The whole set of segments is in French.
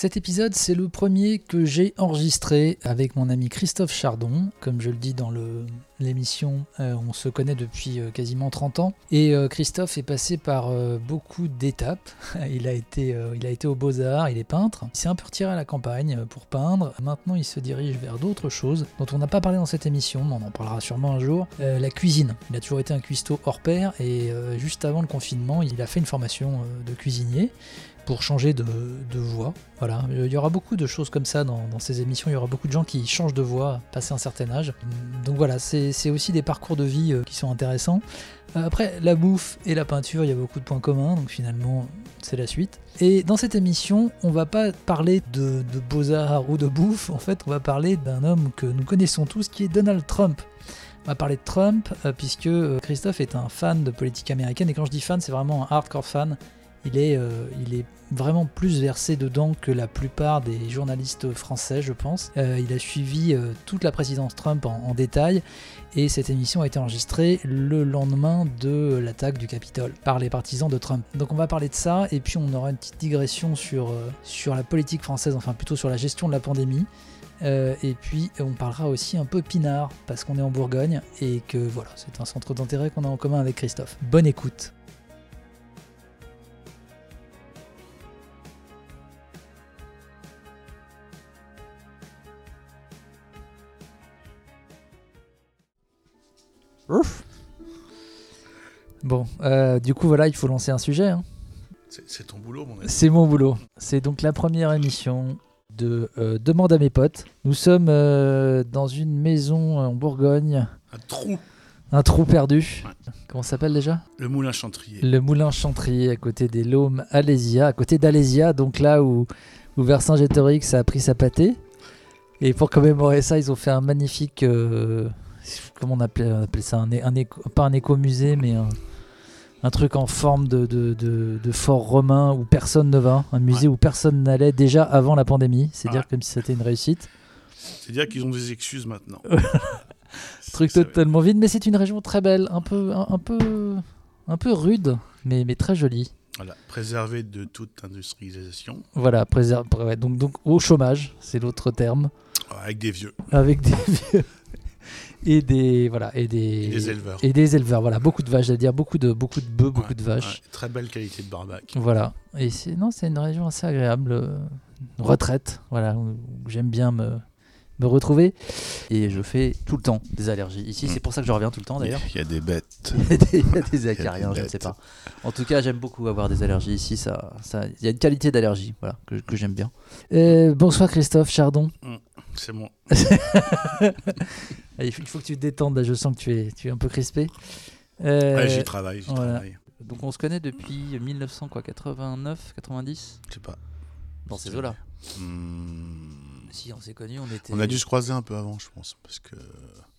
Cet épisode, c'est le premier que j'ai enregistré avec mon ami Christophe Chardon. Comme je le dis dans l'émission, euh, on se connaît depuis euh, quasiment 30 ans. Et euh, Christophe est passé par beaucoup d'étapes. il, a été, il a été aux Beaux-Arts, il est peintre. Il s'est un peu retiré à la campagne pour peindre. Maintenant, il se dirige vers d'autres choses dont on n'a pas parlé dans cette émission, mais on en parlera sûrement un jour. La cuisine. Il a toujours été un cuistot hors pair et juste avant le confinement, il a fait une formation de cuisinier pour changer de, voix. Voilà, il y aura beaucoup de choses comme ça dans, ces émissions. Il y aura beaucoup de gens qui changent de voix passé un certain âge. Donc voilà, c'est aussi des parcours de vie euh, qui sont intéressants. Euh, Après, la bouffe et la peinture, il y a beaucoup de points communs, donc finalement, c'est la suite. Et dans cette émission, on va pas parler de, de beaux-arts ou de bouffe, en fait, on va parler d'un homme que nous connaissons tous, qui est Donald Trump. On va parler de Trump, euh, puisque Christophe est un fan de politique américaine, et quand je dis fan, c'est vraiment un hardcore fan. Il est, euh, il est vraiment plus versé dedans que la plupart des journalistes français, je pense. Euh, il a suivi euh, toute la présidence Trump en, détail et cette émission a été enregistrée le lendemain de l'attaque du Capitole par les partisans de Trump. Donc on va parler de ça et puis on aura une petite digression sur, la politique française, enfin plutôt sur la gestion de la pandémie. Et puis on parlera aussi un peu pinard parce qu'on est en Bourgogne et que voilà, c'est un centre d'intérêt qu'on a en commun avec Christophe. Bonne écoute. Ouf. Bon, euh, du coup voilà, il faut lancer un sujet. hein. C'est ton boulot, mon ami. C'est mon boulot. C'est donc la première émission de euh, Demande à mes potes. Nous sommes euh, dans une maison en Bourgogne, Un trou. un trou perdu. Ouais. Comment ça s'appelle déjà? Le moulin chantrier. Le moulin Chantrier à côté des Laumes Alésia, à côté d'Alésia, donc là où, où Vercingétorix a pris sa pâtée. Et pour commémorer ça, ils ont fait un magnifique. Comment on appelait, on appelait ça un, un éco- Pas un écomusée, mais un, un truc en forme de, de, de- de fort romain où personne ne va. Un musée où personne n'allait déjà avant la pandémie. C'est dire Ouais. comme si c'était une réussite. C'est-à-dire qu'ils ont des excuses maintenant. Truc totalement vide, mais c'est une région très belle, un peu, un, un peu, un peu rude, mais, mais très jolie. Voilà, préservé de toute industrialisation, Voilà, préserve, ouais, donc, donc au chômage, c'est l'autre terme, avec des vieux avec des vieux et des voilà et des et des éleveurs. et des éleveurs, voilà, beaucoup de vaches, c'est-à-dire beaucoup de beaucoup de bœufs, beaucoup de vaches, ouais, très belle qualité de barbac. voilà. Et c'est non, c'est une région assez agréable, euh, retraite, voilà, où j'aime bien me me retrouver. Et je fais tout le temps des allergies. Ici, Mm. c'est pour ça que je reviens tout le temps d'ailleurs. Il y a des bêtes. Il y a des, il y a des Il y a acariens, des je ne sais pas. En tout cas, j'aime beaucoup avoir des allergies ici. Ça, ça, il y a une qualité d'allergie, voilà, que, que j'aime bien. Euh, bonsoir Christophe Chardon. C'est moi. Il faut, que tu te détendes là. Je sens que tu es, tu es un peu crispé. Euh, Ouais, j'y travaille, j'y voilà. travaille. donc on se connaît depuis 1989, 90 Je sais pas. dans ces eaux-là. Hmm, Si on s'est connus, on était. On a dû se croiser un peu avant, je pense, parce que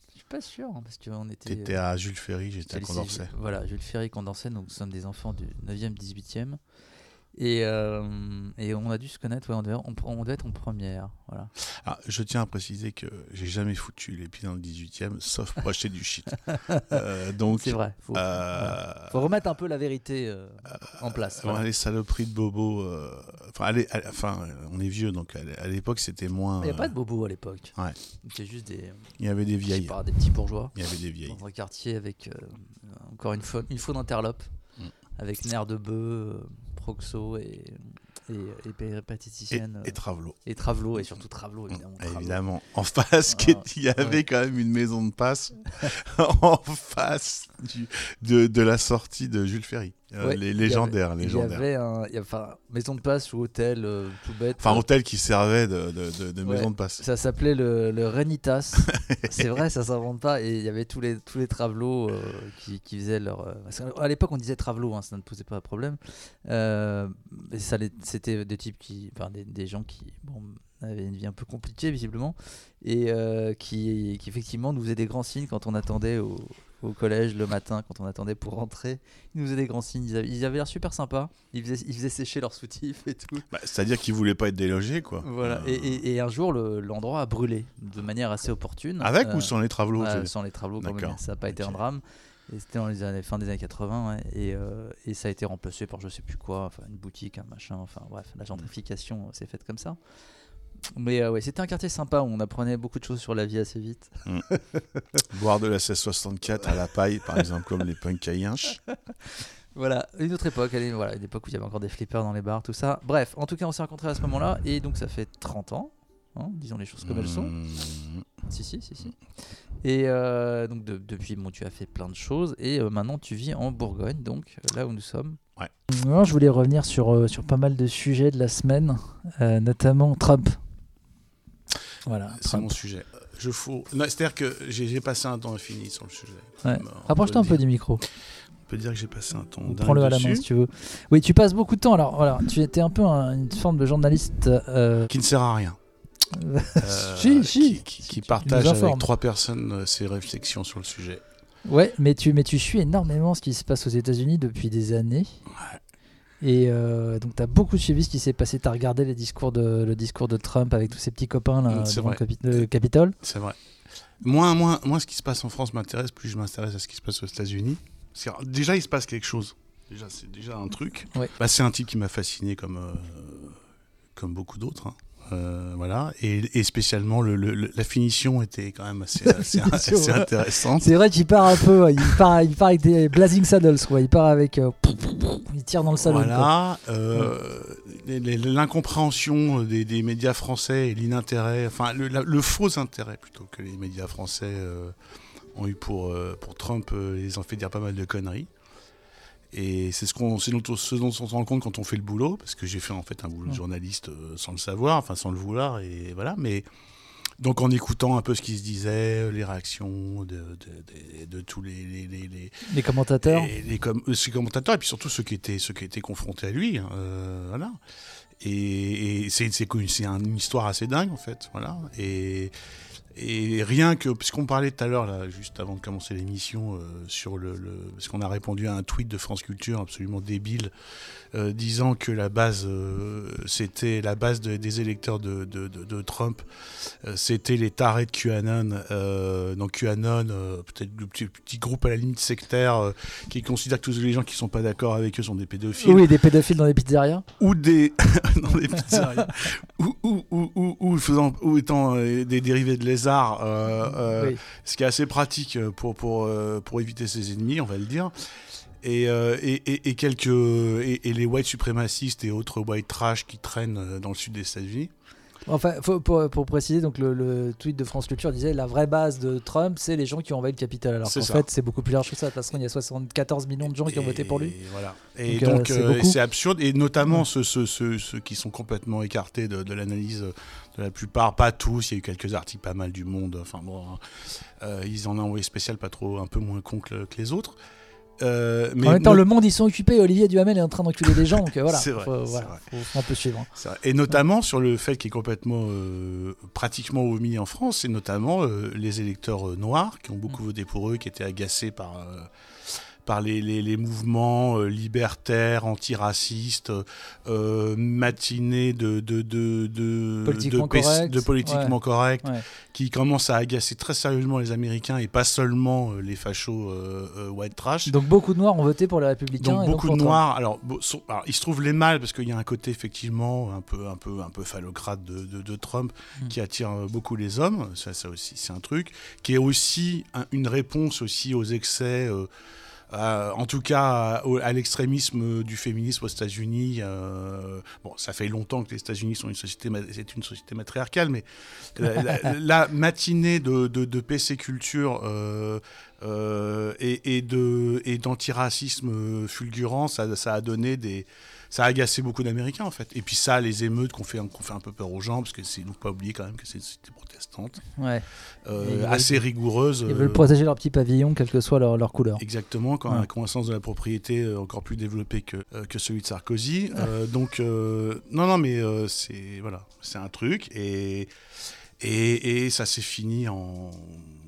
Je suis pas sûr hein, parce qu'on était. t'étais à Jules Ferry, j'étais à Condorcet. Voilà, Jules Ferry, Condorcet, donc nous sommes des enfants du 9e, 18e. Et, euh, et on a dû se connaître, ouais, on, devait, on, on devait être en première. Voilà. Ah, je tiens à préciser que j'ai jamais foutu les pieds dans le 18 e sauf pour acheter du shit. Euh, donc, C'est vrai. Faut, euh, faut remettre un peu la vérité en place. Voilà. les saloperies de Bobo. Enfin, on est vieux, donc à l'é- à l'époque, c'était moins. Il n'y a pas de bobo à l'époque. Ouais. C'était juste des, Il y avait des vieilles. pas, des petits bourgeois Il y avait des vieilles. dans un quartier avec encore une fois une faune d'interlope, Mm. avec nerf de bœuf, proxo et, et, et Et, péripatéticienne, et euh, Travelo. et, Travelo, et surtout Travelo, évidemment. Travelo. Évidemment. En face, Ah, il y avait ouais. quand même une maison de passe en face du- de, de la sortie de Jules Ferry. Euh, Ouais, les légendaires, Il y avait un, il y a- enfin, maison de passe ou hôtel euh, tout bête. Enfin, hôtel qui servait de, de, de- de Ouais. maison de passe. Ça s'appelait le, le Renitas. c'est vrai, ça s'invente pas. Et il y avait tous les, tous les travelots euh, qui, qui faisaient leur. euh, à l'époque, on disait travelot, hein, ça ne posait pas de problème. Mais ça C'était des types qui. Enfin, des, des gens qui bon, avaient une vie un peu compliquée, visiblement. Et euh, qui, qui, effectivement, nous faisaient des grands signes quand on attendait au, au collège le matin, quand on attendait pour rentrer. Ils nous faisaient des grands signes. Ils avaient ils l'air super sympas. Ils faisaient, ils faisaient sécher leurs soutifs et tout. Bah, C'est-à-dire qu'ils voulaient pas être délogés, quoi. Voilà. Euh, Et, et- et un jour, le- l'endroit a brûlé de manière assez opportune. Avec Euh, ou sans les euh, c'est- sans les travaux quand même. Ça n'a pas été un drame. Et c'était dans les années, fin des années 80, ouais, et, euh, et ça a été remplacé par je sais plus quoi, enfin une boutique, un machin, enfin bref, la gentrification s'est faite comme ça. Mais euh, ouais, c'était un quartier sympa où on apprenait beaucoup de choses sur la vie assez vite. Boire de la 1664 à la paille, par exemple, comme les punks à Yinch. Voilà, une autre époque, est- voilà, une époque où il y avait encore des flippers dans les bars, tout ça. Bref, en tout cas, on s'est rencontrés à ce moment-là, et donc ça fait 30 ans, hein, disons les choses comme elles sont. Mmh. Si, si, si, si. Et euh, donc de- depuis, bon, tu as fait plein de choses, et euh, maintenant tu vis en Bourgogne, donc euh, là où nous sommes. Non, je voulais revenir sur, euh, sur pas mal de sujets de la semaine, euh, notamment Trump. Voilà, C'est mon sujet. Je fous. C'est-à-dire que j'ai passé un temps infini sur le sujet. Ouais. Rapproche-toi un peu du micro. On peut dire que j'ai passé un temps. Prends-le à la main si tu veux. Oui, tu passes beaucoup de temps. Alors voilà, tu étais un peu un- une forme de journaliste. euh, Qui ne sert à rien. Euh, Si, si. Qui, partage avec trois personnes euh, ses réflexions sur le sujet. Ouais, mais tu, mais tu suis énormément ce qui se passe aux États-Unis depuis des années. Et euh, donc, tu as beaucoup suivi ce qui s'est passé. Tu as regardé les discours de, le discours de Trump avec tous ses petits copains là, Mm, devant le Capitole. C'est vrai. Moins, moins, moins ce qui se passe en France m'intéresse, plus je m'intéresse à ce qui se passe aux États-Unis. Déjà, il se passe quelque chose. Déjà, c'est déjà un truc. Ouais. Bah, c'est un type qui m'a fasciné comme, euh, comme beaucoup d'autres. hein. Euh, voilà. Et, et spécialement, le, le- le- la finition était quand même assez, assez, finition, assez ouais. intéressante. C'est vrai qu'il part un peu. ouais, Il part, il part avec des Blazing Saddles. Quoi. Il part avec. euh, il tire dans le salon. Voilà, euh, l'incompréhension des, des médias français et l'inintérêt, enfin le, la- le faux intérêt plutôt que les médias français ont eu pour, pour Trump, les ont fait dire pas mal de conneries. Et c'est ce, qu'on, c'est dont on- ce dont on se rend compte quand on fait le boulot, parce que j'ai fait en fait un boulot de journaliste euh, sans le savoir, enfin sans le vouloir, et voilà. Mais donc en écoutant un peu ce qui se disait, les réactions de, de, de- de tous les- les- les- les, commentateurs. et les com- euh, commentateurs, et puis surtout ceux qui étaient, ceux qui étaient confrontés à lui. hein, euh, voilà. Et, et c'est, une histoire assez dingue, en fait. Voilà. Et, et rien que. Puisqu'on parlait tout à l'heure, là, juste avant de commencer l'émission, euh, sur le, le- Parce qu'on a répondu à un tweet de France Culture absolument débile, euh, disant que la base. euh, c'était la base de- des électeurs de, de- de- de Trump. euh, c'était les tarés de QAnon. Donc QAnon, peut-être le petit, petit groupe à la limite sectaire. qui considère que tous les gens qui sont pas d'accord avec eux sont des pédophiles Oui, des pédophiles dans les pizzerias. ou des dans des pizzerias ou, ou, ou, ou, ou faisant ou étant des dérivés de lézards Oui. ce qui est assez pratique pour pour pour éviter ses ennemis on va le dire et, euh, et, et, et quelques et, et les white suprémacistes et autres white trash qui traînent euh, dans le sud des États-Unis Enfin, faut- pour, pour préciser, donc le, le tweet de France Culture disait la vraie base de Trump, c'est les gens qui ont envahi le Capitole. Alors qu'en fait, c'est beaucoup plus large que ça. De toute façon, il y a 74 millions de gens qui ont voté pour lui. Et voilà. Et Donc, euh, c'est absurde. Et notamment ceux, ceux, ceux, ceux qui sont complètement écartés de, de l'analyse de la plupart, pas tous. Il y a eu quelques articles pas mal du monde. Enfin bon, hein. Euh, ils en ont envoyé spécial, pas trop, un peu moins con que les autres. Euh, mais en même temps, no- le monde, ils sont occupés. Olivier Duhamel est en train d'enculer des gens. Donc euh, voilà, C'est vrai, faut, c'est voilà, vrai. faut, faut un peu suivre. Et notamment sur le fait qui est complètement, euh, pratiquement omis en France, c'est notamment euh, les électeurs noirs qui ont beaucoup voté pour eux, qui étaient agacés par, par les, les- les mouvements euh, libertaires, antiracistes, euh, matinés de, de, de, de, Politiquement de, pes- correct, de politiquement correct, Ouais. qui commencent à agacer très sérieusement les Américains et pas seulement euh, les fachos white trash. Donc beaucoup de noirs ont voté pour les Républicains. Donc et beaucoup de noirs. Alors, sont- alors, il se trouve les mâles parce qu'il y a un côté effectivement un peu, un peu, un peu phallocrate de, de- de Trump Mm. qui attire beaucoup les hommes. Ça, ça aussi, c'est un truc qui est aussi un- une réponse aussi aux excès. euh, à- en tout cas, à, l'extrémisme du féminisme aux États-Unis. euh, bon, ça fait longtemps que les États-Unis sont une société, c'est une société matriarcale, mais la, la- la matinée de, de, de PC culture euh, euh, et, et de et d'antiracisme fulgurant, ça, ça a donné des ça a agacé beaucoup d'Américains en fait. Et puis ça, les émeutes qu'on fait, qu'on fait un peu peur aux gens, parce que c'est, faut pas oublier quand même que c'est une société Ouais. euh, veulent- assez rigoureuse. Ils euh, veulent protéger leur petit pavillon, quelle que soit leur, leur couleur. Exactement, quand Ouais. un, sens de la propriété euh, encore plus développé que, euh, que celui de Sarkozy. Euh, donc, euh, non, non, mais euh, c'est voilà, c'est un truc. Et, et, et ça s'est fini en.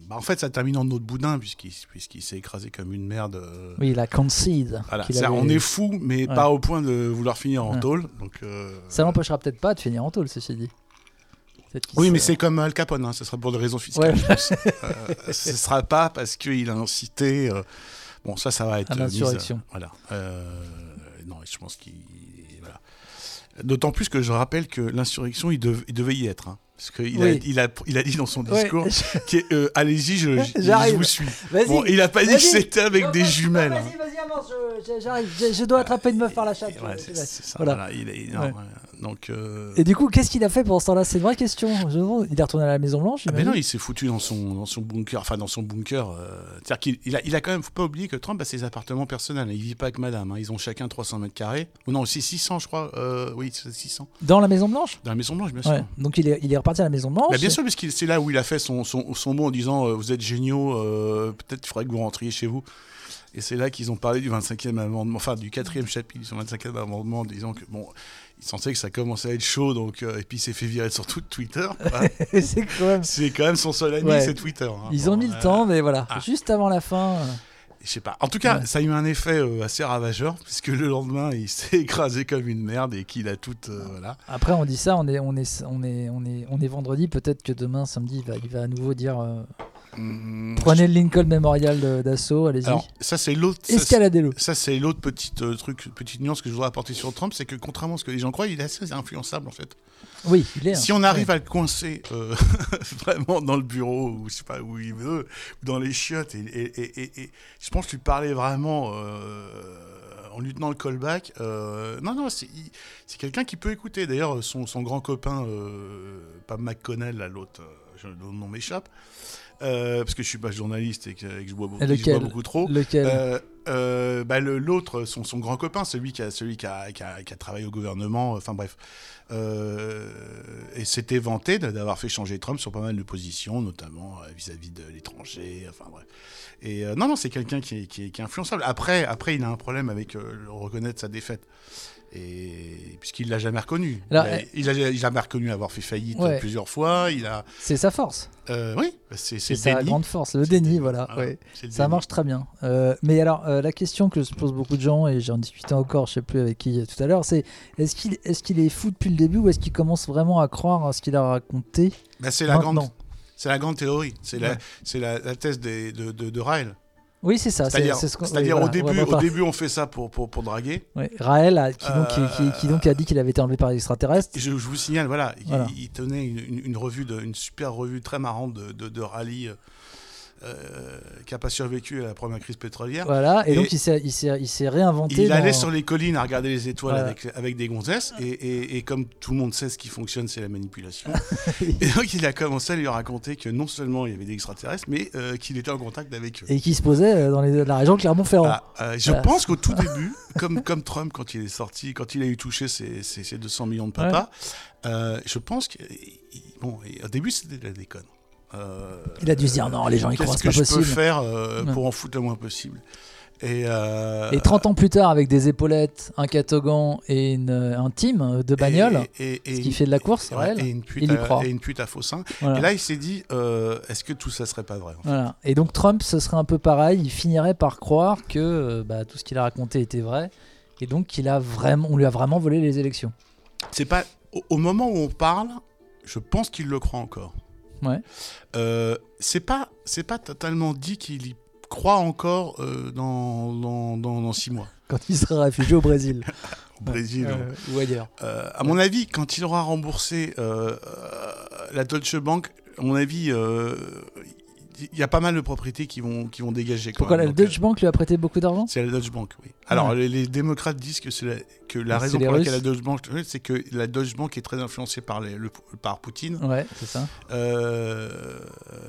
bah, en fait, ça termine en autre boudin, puisqu'il puisqu'il s'est écrasé comme une merde. euh, Oui, la concede. voilà. avait- On est fou, mais Ouais. pas au point de vouloir finir en Ouais. tôle. Donc, euh, Ça l'empêchera peut-être pas de finir en tôle, ceci dit. Oui, mais c'est comme Al Capone, hein, ce sera pour des raisons fiscales. Ouais. je pense. Euh, ce sera pas parce qu'il a incité. euh, Bon, ça, ça va être. À euh, l'insurrection. euh, voilà. Euh, non, je pense qu'il. Voilà. D'autant plus que je rappelle que l'insurrection, il, dev- il devait y être. hein. parce qu'il a, il a, il a dit dans son discours euh, Allez-y, je, vous suis. Bon, il a pas dit que c'était avec Non, des jumelles. Vas-y, vas-y, avance, je- je- j'arrive. Je, je dois attraper une meuf par la chatte. Ouais, c'est ça. Voilà. voilà, il est- non. Donc. euh, Et du coup, qu'est-ce qu'il a fait pendant ce temps-là? C'est une vraie question. Il est retourné à la Maison Blanche. Ah mais non, il s'est foutu dans son, dans son bunker, enfin dans son bunker. euh, C'est-à-dire qu'il il a, il a quand même, faut pas oublier que Trump a ses appartements personnels. Il vit pas avec madame, hein. ils ont chacun 300 mètres carrés. Ou non, c'est 600 je crois. Euh, oui, c'est 600. Dans la Maison Blanche. Dans la Maison Blanche, bien sûr. Ouais. Donc il est, il est reparti à la Maison Blanche. Bah, bien sûr, parce que c'est là où il a fait son, son, son mot en disant euh, Vous êtes géniaux, peut-être qu'il faudrait que vous rentriez chez vous. Et c'est là qu'ils ont parlé du 25e amendement, enfin du 4e chapitre du 25e amendement, en disant que bon, il sentait que ça commençait à être chaud, donc, euh, et puis il s'est fait virer sur tout Twitter. c'est quand même. c'est quand même son seul ami, Ouais. c'est Twitter. hein. Ils ont mis le euh, temps, mais voilà. ah. Juste avant la fin. Je sais pas. En tout cas, Ouais. ça a eu un effet euh, assez ravageur, puisque le lendemain, il s'est écrasé comme une merde et qu'il a tout. euh, voilà. Après, on dit ça, on est, on est, on est, on est, on est vendredi. Peut-être que demain, samedi, il va, il va à nouveau dire Hum, prenez le Lincoln Memorial d'assaut, allez-y. Alors, ça, c'est l'autre. Escaladez-le. Ça, c'est l'autre petite euh, truc, petite nuance que je voudrais apporter sur Trump, c'est que contrairement à ce que les gens croient, il est assez influençable en fait. Oui, il est. Si hein. on arrive à le coincer euh, vraiment dans le bureau ou je sais pas où il veut, ou dans les chiottes, et, et- et- et- et je pense lui parler vraiment euh, en lui tenant le callback. euh, non, non, c'est quelqu'un qui peut écouter. D'ailleurs, son, son grand copain, euh, pas McConnell, l'autre, le nom m'échappe. Euh, parce que je suis pas journaliste et que, et que je bois beaucoup, Et je bois lequel beaucoup trop. Lequel Euh, euh, bah, L'autre, son, son grand copain, celui qui a, celui qui a, qui a, qui a travaillé au gouvernement, enfin bref, euh, et s'était vanté d'avoir fait changer Trump sur pas mal de positions, notamment euh, vis-à-vis de l'étranger, enfin bref. Et non, non, c'est quelqu'un qui est, qui, est, influençable. Après, après, il a un problème avec reconnaître sa défaite. Et puisqu'il l'a jamais reconnu, Alors, il, a, il a- il a jamais reconnu avoir fait faillite Ouais. plusieurs fois. Il a, C'est sa force. euh, oui, c'est C'est sa grande force. Le déni, voilà. ouais. Ça marche très bien. Euh, mais alors, euh, la question que se posent beaucoup de gens, et j'en discutais encore, je sais plus avec qui euh, tout à l'heure, c'est est-ce qu'il est, qu'il est fou depuis le début ou est-ce qu'il commence vraiment à croire à ce qu'il a raconté Bah, c'est la grande, maintenant? c'est la grande théorie. C'est la, Ouais. c'est la, la thèse des- de, de, de Ryle. Oui, c'est ça. c'est- C'est-à-dire, c'est ce oui, au, voilà, début, on va au début, on fait ça pour, pour, pour draguer. Ouais, Raël, a- qui, donc, qui, qui- qui donc Euh, a dit qu'il avait été enlevé par les extraterrestres. Je, je vous signale, voilà, il- Voilà. Il, tenait une, une- une revue, de, une super revue très marrante de, de, de rallye euh, qui n'a pas survécu à la première crise pétrolière. Voilà, et, Et- donc il s'est, réinventé. Il dans- allait sur les collines à regarder les étoiles Voilà. avec, avec des gonzesses, et, et- et comme tout le monde sait ce qui fonctionne, c'est la manipulation. et donc il a commencé à lui raconter que non seulement il y avait des extraterrestres, mais euh, qu'il était en contact avec eux. Et qui se posait euh, dans les- la région Clermont-Ferrand. Euh, je Voilà. pense qu'au tout début, comme, comme Trump, quand il est sorti, quand il a eu touché ses, ses- ses 200 millions de papas, je pense que. Bon, au début, c'était de la déconne. Euh, Il a dû se dire, non, les gens, ils croient, Qu'est-ce c'est que pas je peux possible. faire euh, pour en foutre le moins possible et, euh, Et 30 ans plus tard, avec des épaulettes, un catogan et une, un team de bagnole, et, et- et ce qui fait de la course, et une pute il y à, croit. et une pute à faux seins. voilà. Et là, il s'est dit euh, est-ce que tout ça serait pas vrai en fait Voilà. Et donc Trump, ce serait un peu pareil. Il finirait par croire que euh, bah, tout ce qu'il a raconté était vrai, et donc qu'il a vraiment, on lui a vraiment volé les élections. C'est pas au, au moment où on parle, je pense qu'il le croit encore. Ouais. Euh, c'est pas c'est pas totalement dit qu'il y croit encore euh, dans, dans, dans, dans six mois Quand il sera réfugié au Brésil au Brésil. Euh, ou ailleurs. Euh, à mon avis, quand il aura remboursé la Deutsche Bank, à mon avis, euh, il y a pas mal de propriétés qui vont qui vont dégager. quand Pourquoi même. la Donc, Deutsche Bank lui a prêté beaucoup d'argent? C'est la Deutsche Bank, oui. Alors, Ouais. les, les démocrates disent que, c'est la, que la raison pour laquelle la. Deutsche Bank, c'est que la Deutsche Bank est très influencée par, les, le- par Poutine, Ouais, c'est ça. euh,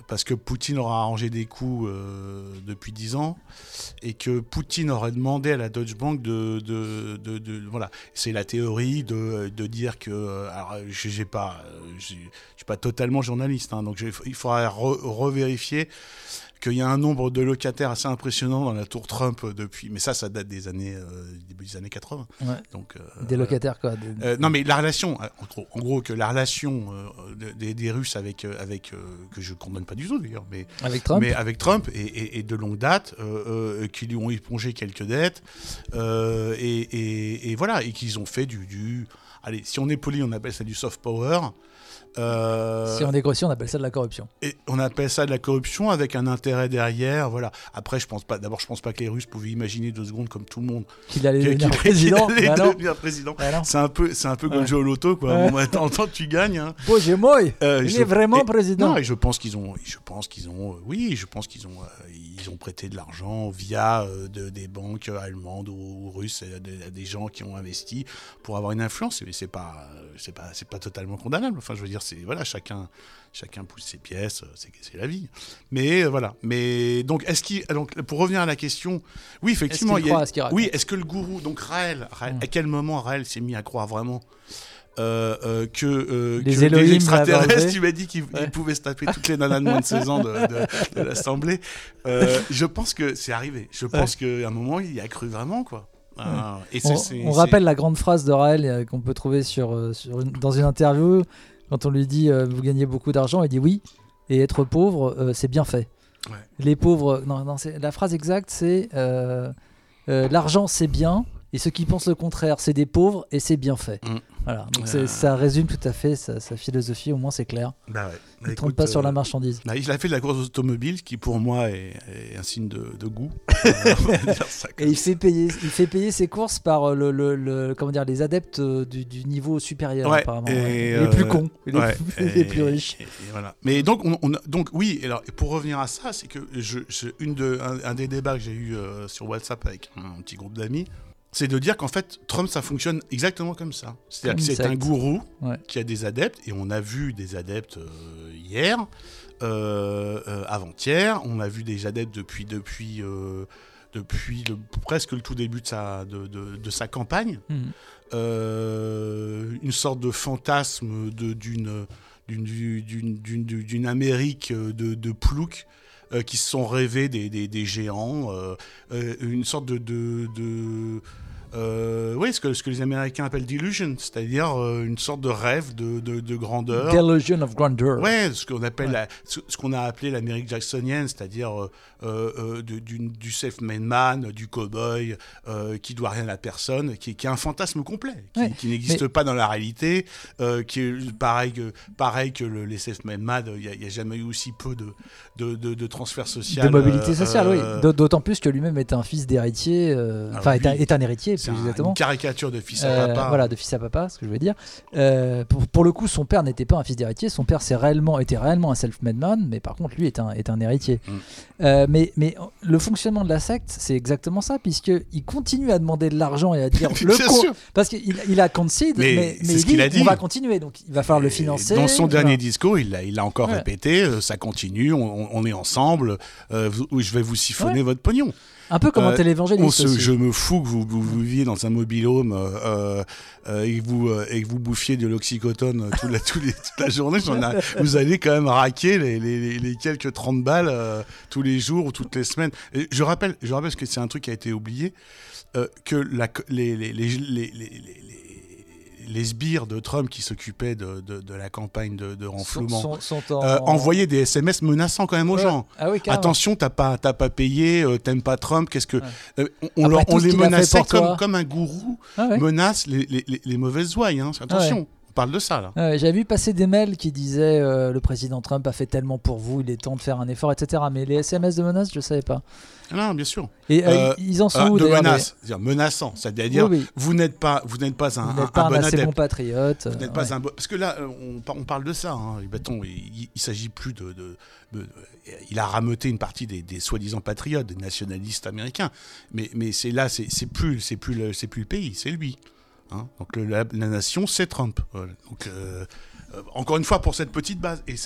parce que Poutine aura arrangé des coups euh, depuis 10 ans, et que Poutine aurait demandé à la Deutsche Bank de... de, de- de- voilà, c'est la théorie de, de dire que... euh, Alors, je j'ai pas, je suis pas totalement journaliste, hein, donc il faudra re- revérifier qu'il y a un nombre de locataires assez impressionnant dans la tour Trump depuis. Mais ça, ça date des années euh, début des années 80. Ouais. Donc, euh, Des locataires, quoi. des- Euh, non, mais la relation, en gros, en gros, que la relation de- des, des Russes avec, avec que je condamne pas du tout d'ailleurs, mais, Avec Trump mais avec Trump et, et- et de longue date, qui lui ont épongé quelques dettes, et, et- et voilà, et qu'ils ont fait du, du allez, si on est poli, on appelle ça du soft power. Euh, Si on est grossier, on appelle ça de la corruption. et on appelle ça de la corruption avec un intérêt derrière, voilà. Après, je pense pas. D'abord, je pense pas que les Russes pouvaient imaginer deux secondes comme tout le monde Qu'il allait devenir président. Bah devenir président. Bah. C'est un peu, c'est un peu comme Ouais. jouer au loto, quoi. Ouais. Bon, bah, que tu gagnes. hein. Moj, Euh, il je- est vraiment et- président. Non, et je pense qu'ils ont, je pense qu'ils ont, euh, oui, je pense qu'ils ont, euh, ils ont prêté de l'argent via de- des banques allemandes ou, russes à des, à des gens qui ont investi pour avoir une influence. Mais c'est pas, c'est pas, c'est pas totalement condamnable. Enfin, je veux dire, c'est voilà, chacun, chacun pousse ses pièces, euh, c'est, la vie. Mais euh, voilà. Mais donc, est-ce qu'il, donc pour revenir à la question, oui, effectivement, il y a- oui, est-ce que le gourou, donc Raël, Raël, Mm. à quel moment Raël s'est mis à croire vraiment euh, euh, que, euh, Les que des extraterrestres, tu m'as dit qu'ils Ouais. pouvaient se taper toutes les nanas de moins de 16 ans de, de- de l'Assemblée. Je pense que c'est arrivé. Je pense qu'à un moment, il y a cru vraiment, quoi. Ah, et On, rappelle la grande phrase de Raël qu'on peut trouver sur, sur une- dans une interview quand on lui dit euh, vous gagnez beaucoup d'argent, il dit oui et être pauvre euh, c'est bien fait. Ouais. Les pauvres, non, non, c'est- la phrase exacte c'est euh, l'argent c'est bien et ceux qui pensent le contraire c'est des pauvres et c'est bien fait. Mm. Voilà, donc Euh. ça résume tout à fait sa, sa philosophie, au moins c'est clair. Bah ouais. Il ne Écoute, trompe pas sur euh, la marchandise. bah, il a fait de la course automobile, qui pour moi est, est un signe de, de goût. Et il fait payer, il fait payer ses courses par euh, le, le- le- comment dire, les adeptes euh, du, du niveau supérieur Ouais, apparemment. et, ouais. euh, les plus cons, les, plus, les plus riches. et- et voilà. Mais donc, on, on a- donc oui, alors, pour revenir à ça, c'est que je, je- une de, un, un des débats que j'ai eu sur WhatsApp avec un, petit groupe d'amis, c'est de dire qu'en fait, Trump, ça fonctionne exactement comme ça. C'est-à-dire que c'est un gourou Ouais. qui a des adeptes, et on a vu des adeptes euh, hier, euh, euh, avant-hier, on a vu des adeptes depuis, depuis, depuis le- presque le tout début de sa, de, de- de sa campagne euh, une sorte de fantasme de- d'une d'une Amérique de, de plouc euh, qui se sont rêvés des, des- des géants, euh, euh, une sorte de... de, de euh, oui, ce que, ce que les Américains appellent delusion, c'est-à-dire euh, une sorte de rêve de, de, de grandeur. Delusion of grandeur. Ouais, ce qu'on appelle Ouais. la- ce, ce qu'on a appelé l'Amérique jacksonienne, c'est-à-dire euh, euh, euh, du self-made man, du cow-boy, euh, qui doit rien à personne, qui, qui est un fantasme complet, qui, Ouais, qui n'existe pas dans la réalité, qui est pareil que, pareil que le- les self-made man, il n'y a, jamais eu aussi peu de, de, de, de transfert social. De mobilité sociale, oui. D'aut- D'autant plus que lui-même est un fils d'héritier, enfin est, un, oui. est un héritier, C'est plus un- exactement. une caricature de fils à papa. voilà, de fils à papa, ce que je veux dire. Pour, pour le coup, son père n'était pas un fils d'héritier, son père réellement, était réellement un self-made man, mais par contre, lui est un, est un héritier. Mm. Mais, mais le fonctionnement de la secte, c'est exactement ça, puisqu'il continue à demander de l'argent et à dire le sûr. Parce qu'il il a concede, Mais mais, mais c'est il a dit. on va continuer, donc il va falloir le financer. Dans son dernier discours, il l'a il a encore Ouais. répété, euh, ça continue, on, on est ensemble, euh, je vais vous siphonner votre pognon. Un peu comme Euh, un On télévangéliste. se- je me fous que vous, vous, viviez dans un mobilhome euh, euh, euh, et, que vous, euh, et que vous bouffiez de l'oxycotone euh, toute, la, tous les- toute la journée. Vous allez quand même raquer les, les- les- quelques 30 balles euh, tous les jours ou toutes les semaines. Et je rappelle, je rappelle parce que c'est un truc qui a été oublié, euh, que la, les, les, sbires de Trump qui s'occupaient de, de, de la campagne de, de renflouement Sont- sont- sont en- euh, envoyaient des SMS menaçants quand même aux Ouais. gens. Ah oui. Attention, t'as pas, t'as pas payé, euh, t'aimes pas Trump, qu'est-ce que. Ouais. Euh, on, Après les menaçait comme, comme un gourou Ah ouais. menace les, les, les- les mauvaises ouailles. Hein. Attention, on parle de ça là. Ouais, J'avais vu passer des mails qui disaient euh, le président Trump a fait tellement pour vous, il est temps de faire un effort, etc. Mais les SMS de menaces, je savais pas. Ah Non, bien sûr. Et euh, Euh, ils en sont Ah, où de d'ailleurs, menace, c'est-à-dire menaçant, c'est-à-dire Oui, oui. vous n'êtes pas, vous n'êtes pas un, Vous un- pas un bon assez adepte. bon patriote. Vous n'êtes pas ouais. un bon- Parce que là, on, par- on parle de ça. Hein. Il, il s'agit plus de, de- de- Il a rameuté une partie des, des soi-disant patriotes, des nationalistes américains. Mais, mais c'est là, c'est plus, c'est plus, le, c'est plus le pays, c'est lui. Hein. Donc la, nation, c'est Trump. Donc euh, euh, encore une fois pour cette petite base. Et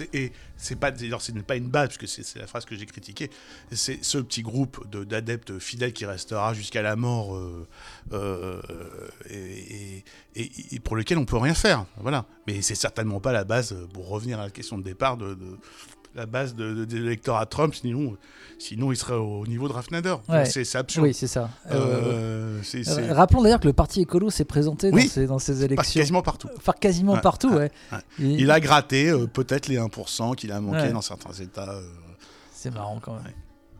c'est pas, ce n'est pas une base, puisque c'est la phrase que j'ai critiquée. C'est ce petit groupe de- d'adeptes fidèles qui restera jusqu'à la mort. euh, et, pour lequel on peut rien faire. Voilà. Mais c'est certainement pas la base, pour revenir à la question de départ, de- la base de, de- de l'électorat Trump, sinon, sinon il serait au niveau de Raffnader. Ouais. C'est absurde. Oui, c'est ça. Euh, Euh, euh, Rappelons d'ailleurs que le parti écolo s'est présenté Oui. dans, ces, dans ces pas élections. quasiment partout. Enfin, quasiment Ouais, partout, ouais, Il a gratté euh, peut-être les 1% qu'il a manqué dans certains États. C'est marrant quand même.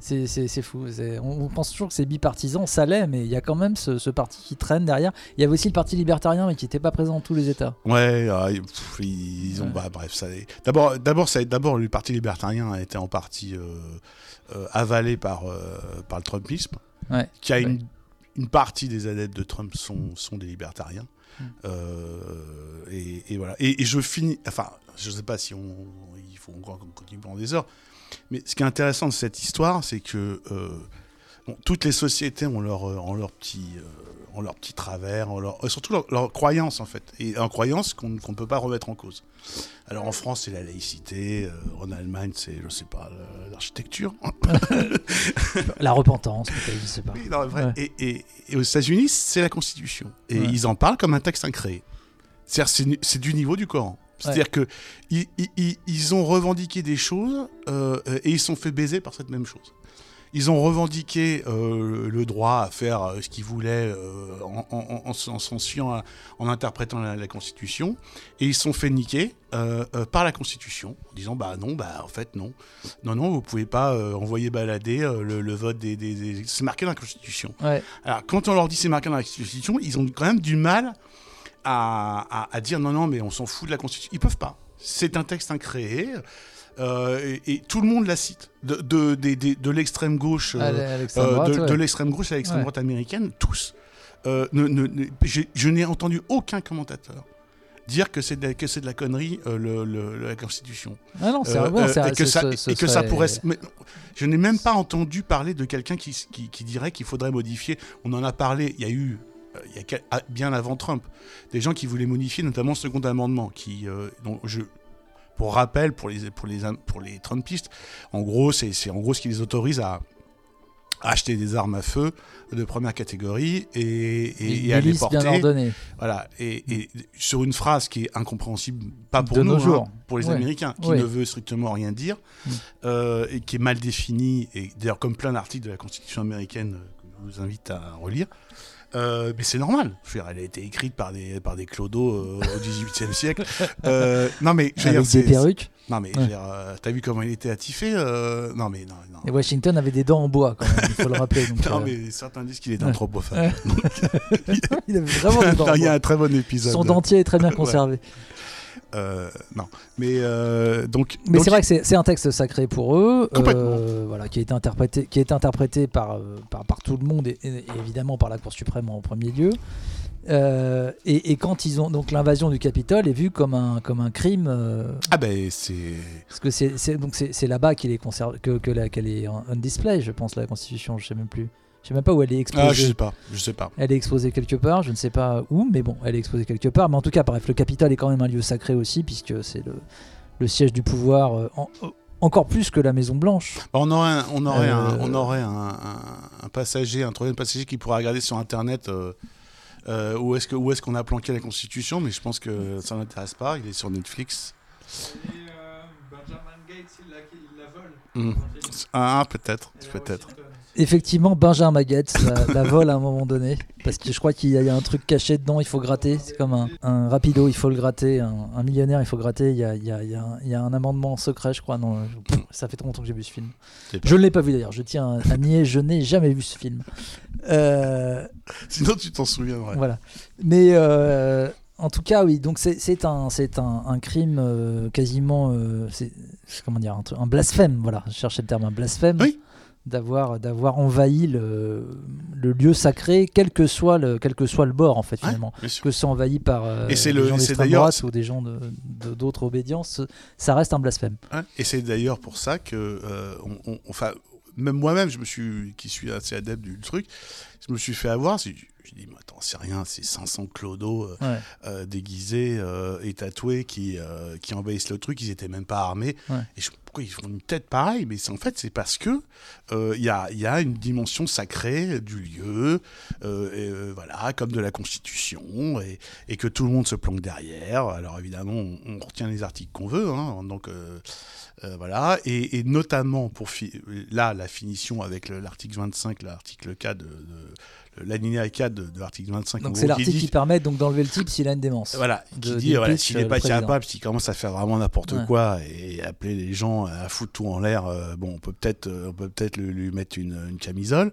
C'est fou. On, on pense toujours que c'est bipartisan, ça l'est, mais il y a quand même ce, ce parti qui traîne derrière. Il y avait aussi le parti libertarien, mais qui n'était pas présent dans tous les États. Ouais, ah, ils- pff, ils ont. Ouais. Bah, bref, ça. D'abord, d'abord, le Parti libertarien a été en partie euh, euh, avalé par euh, par le Trumpisme, Ouais. qui a Ouais. une, une partie des adeptes de Trump sont sont des libertariens. Mm. Euh, et, et voilà. Et, et je finis. Enfin, je sais pas si on. Il faut encore qu'on continue pendant des heures. Mais ce qui est intéressant de cette histoire, c'est que euh, bon, toutes les sociétés ont leur, euh, ont leur petit, euh, ont leur petit travers, ont leur, surtout leur, leur croyance en fait, et en croyance qu'on qu'on ne peut pas remettre en cause. Alors en France, c'est la laïcité, euh, en Allemagne, c'est, je sais pas, l'architecture. La repentance, peut-être, je sais pas. Oui, non, vrai. Ouais. Et, et- et aux États-Unis, c'est la Constitution. Et Ouais. ils en parlent comme un texte incréé. C'est-à-dire, c'est c'est du niveau du Coran. C'est-à-dire que ils, ils- ont revendiqué des choses euh, et ils se sont fait baiser par cette même chose. Ils ont revendiqué euh, le droit à faire euh, ce qu'ils voulaient euh, en, en, en, en fiant interprétant la, la Constitution et ils se sont fait niquer par la Constitution en disant bah non bah en fait non non non vous pouvez pas envoyer balader le, le vote des, des- des- c'est marqué dans la Constitution. Ouais. Alors, quand on leur dit c'est marqué dans la Constitution, ils ont quand même du mal à, à- à dire non, non, mais on s'en fout de la Constitution. Ils peuvent pas. C'est un texte incréé. euh, et, et tout le monde la cite. De, de, de, de- de l'extrême gauche, euh, euh, droite, de, ouais. de l'extrême gauche à l'extrême Ouais. droite américaine, tous. Euh, ne- ne- ne- je n'ai entendu aucun commentateur dire que c'est de, la- que c'est de la connerie euh, le- le- la Constitution. Ah non, c'est Euh, bon, euh, et que, ça, ce- ce et que ça pourrait. mais je n'ai même pas entendu parler de quelqu'un qui, qui, qui dirait qu'il faudrait modifier. On en a parlé. Il y a eu. Euh, Il y a ah, bien avant Trump, des gens qui voulaient modifier notamment le second amendement, qui, euh, dont je, pour rappel, pour les, pour les, pour les Trumpistes, en gros, c'est en gros ce qui les autorise à, à acheter des armes à feu de première catégorie et, et, Une et à les porter. Voilà, et, et sur une phrase qui est incompréhensible, pas pour De nous, nos hein, jours. pour les Ouais. Américains, qui Ouais. ne veut strictement rien dire, Mm. euh, et qui est mal définie, et d'ailleurs comme plein d'articles de la Constitution américaine que je vous invite à relire. Euh, mais c'est normal. Je veux dire, elle a été écrite par des, par des clodos euh, au XVIIIe siècle. Euh, non, mais je veux dire, Avec c'est- des perruques. Non, mais euh, t'as vu comment il était attiffé euh, Non, mais non, non. Et Washington avait des dents en bois, quand même, il faut le rappeler. donc, Non, mais certains disent qu'il est anthropophage. il avait vraiment des dents en il y a bois. un très bon épisode. Son dentier est très bien Ouais. Euh, non, mais euh, donc. Mais c'est vrai que c'est un texte sacré pour eux, euh, voilà, qui a été interprété, qui a été interprété par, par, par tout le monde et, et évidemment par la Cour suprême en premier lieu. Et, et quand ils ont donc l'invasion du Capitole est vue comme un comme un crime Ah ben c'est. parce que c'est donc c'est là-bas qu'il est conservé que qu'elle est en display je pense la Constitution je sais même plus je sais même pas où elle est exposée Ah, je sais pas, je sais pas. elle est exposée quelque part, je ne sais pas où, mais bon, elle est exposée quelque part. Mais en tout cas, bref, le Capitole est quand même un lieu sacré aussi, puisque c'est le, le siège du pouvoir, euh, en- euh, encore plus que la Maison Blanche. Bah, on aurait, un, on aurait, un, Euh, on aurait un, un- un passager, un troisième passager qui pourra regarder sur Internet euh, euh, où est-ce que où est-ce qu'on a planqué la Constitution, mais je pense que ça n'intéresse pas. Il est sur Netflix. Et euh, Benjamin Gates, il la, il la vole. Hmm. Ah, peut-être, peut-être. Effectivement, Benjamin Maguette la, la vole à un moment donné, parce que je crois qu'il y, a- il y a un truc caché dedans, il faut gratter. C'est comme un, un rapido, il faut le gratter. Un, un millionnaire, il faut gratter. Il y a, il y a- il y a un- amendement secret, je crois. Non, je- ça fait trop longtemps que j'ai vu ce film. Je ne l'ai pas vu d'ailleurs, je tiens à nier, je n'ai jamais vu ce film. Euh, Sinon, tu t'en souviendrais. Voilà. Mais euh, en tout cas, oui. Donc c'est un c'est un, un crime euh, quasiment euh, c'est comment dire un, un blasphème. Voilà, je cherchais le terme un blasphème. Oui. D'avoir d'avoir envahi le, le lieu sacré, quel que soit le quel que soit le bord en fait Ouais, finalement. sûr. Que ce soit envahi par euh, Et c'est des le- gens c'est d'extrême droite ou des gens de de- d'autres obédiences, ça reste un blasphème. Et c'est d'ailleurs pour ça que, euh, on- on- enfin, même moi-même, je me suis, qui suis assez adepte du truc, je me suis fait avoir. Je je dis, mais attends, c'est rien, c'est 500 clodos euh, Ouais. euh, déguisés euh, et tatoués qui, qui envahissent le truc. Ils étaient même pas armés. Ouais. Et je, pourquoi ils font une tête pareille Mais en fait, c'est parce que euh, il y, a, il y a une dimension sacrée du lieu, euh, et, euh, voilà, comme de la Constitution, et, et que tout le monde se planque derrière. Alors évidemment, on, on retient les articles qu'on veut, hein, donc. euh, euh, voilà, et, et notamment pour là la finition avec le- l'article 25, l'article 4 de, de- l'alinéa 4 de, de l'article 25. en Donc c'est l'article qui permet donc d'enlever le type s'il a une démence. Voilà, qui de- dit voilà, s'il euh, n'est pas capable, s'il commence à faire vraiment n'importe Ouais. quoi et appeler les gens à foutre tout en l'air, euh, bon, on peut peut-être euh, peut lui, lui mettre une, une camisole.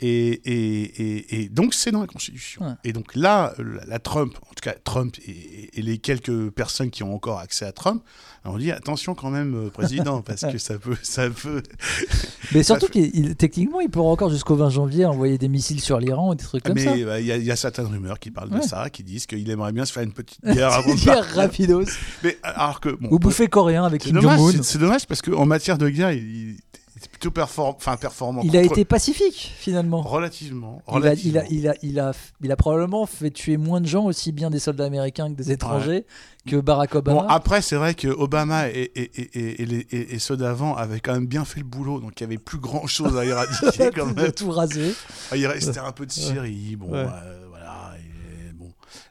Et, et, et, donc c'est dans la Constitution. Ouais. Et donc là, la, la Trump, en tout cas Trump et, les quelques personnes qui ont encore accès à Trump, on dit attention quand même, euh, président, parce que ça peut, ça peut. Mais surtout qu'il il- techniquement, il pourra encore jusqu'au 20 janvier envoyer des missiles sur l'Iran ou des trucs comme Mais ça. il y, a- il y a certaines rumeurs qui parlent Ouais. de ça, qui disent qu'il aimerait bien se faire une petite guerre avant de Guerre rapidos. Mais alors que bon, Ou bouffer coréen avec Kim Jong-un. c'est- c'est dommage parce qu'en matière de guerre, il, il était plutôt perform- enfin, performant. Il a été pacifique finalement. relativement. Il a, il, relativement. a, il, a, il, a, il a probablement fait tuer moins de gens, aussi bien des soldats américains que des étrangers, que Barack Obama. Bon, après, c'est vrai que Obama et, et, et, et, les- ceux d'avant avaient quand même bien fait le boulot, donc il n'y avait plus grand chose à éradiquer quand même. tout raser. Ah, Il restait un peu de Syrie, bon, Ouais. euh.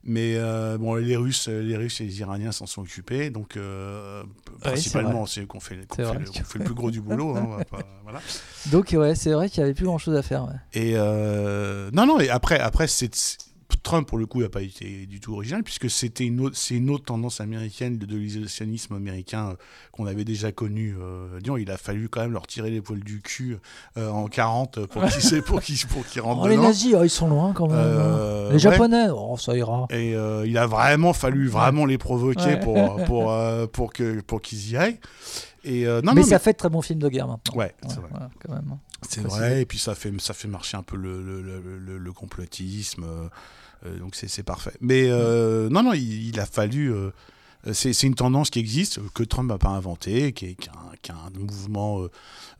Mais euh, bon, les Russes, les Russes et les Iraniens s'en sont occupés, donc euh, principalement, c'est fait, qu'on fait vrai. le, qu'on fait le plus gros du boulot. hein, on va pas- voilà. Donc ouais, c'est vrai qu'il n'y avait plus grand chose à faire. ouais. Et euh, non, non, et après, après c'est- Trump, pour le coup, n'a pas été du tout original, puisque c'était une autre, c'est une autre tendance américaine de, de l'isolationnisme américain euh, qu'on avait déjà connu. Euh, disons, il a fallu quand même leur tirer les poils du cul euh, en 40 pour qu'ils, pour qu'ils, pour qu'ils rentrent Oh, les nazis, oh, ils sont loin quand même. Euh, les ouais. japonais, oh, ça ira. Et il a vraiment fallu vraiment les provoquer Ouais. pour, pour, pour, que, pour qu'ils y aillent. Et euh, non, mais non, ça fait de très bons films de guerre maintenant. Ouais, Ouais, c'est vrai. voilà, quand même. C'est préciser. vrai, et puis ça fait, ça fait marcher un peu le, le, le, le- le complotisme, donc c'est c'est parfait. Mais euh, non, non, il, il a fallu. euh, c'est c'est une tendance qui existe, que Trump n'a pas inventée, qui est, qui a un, qui a un mouvement euh,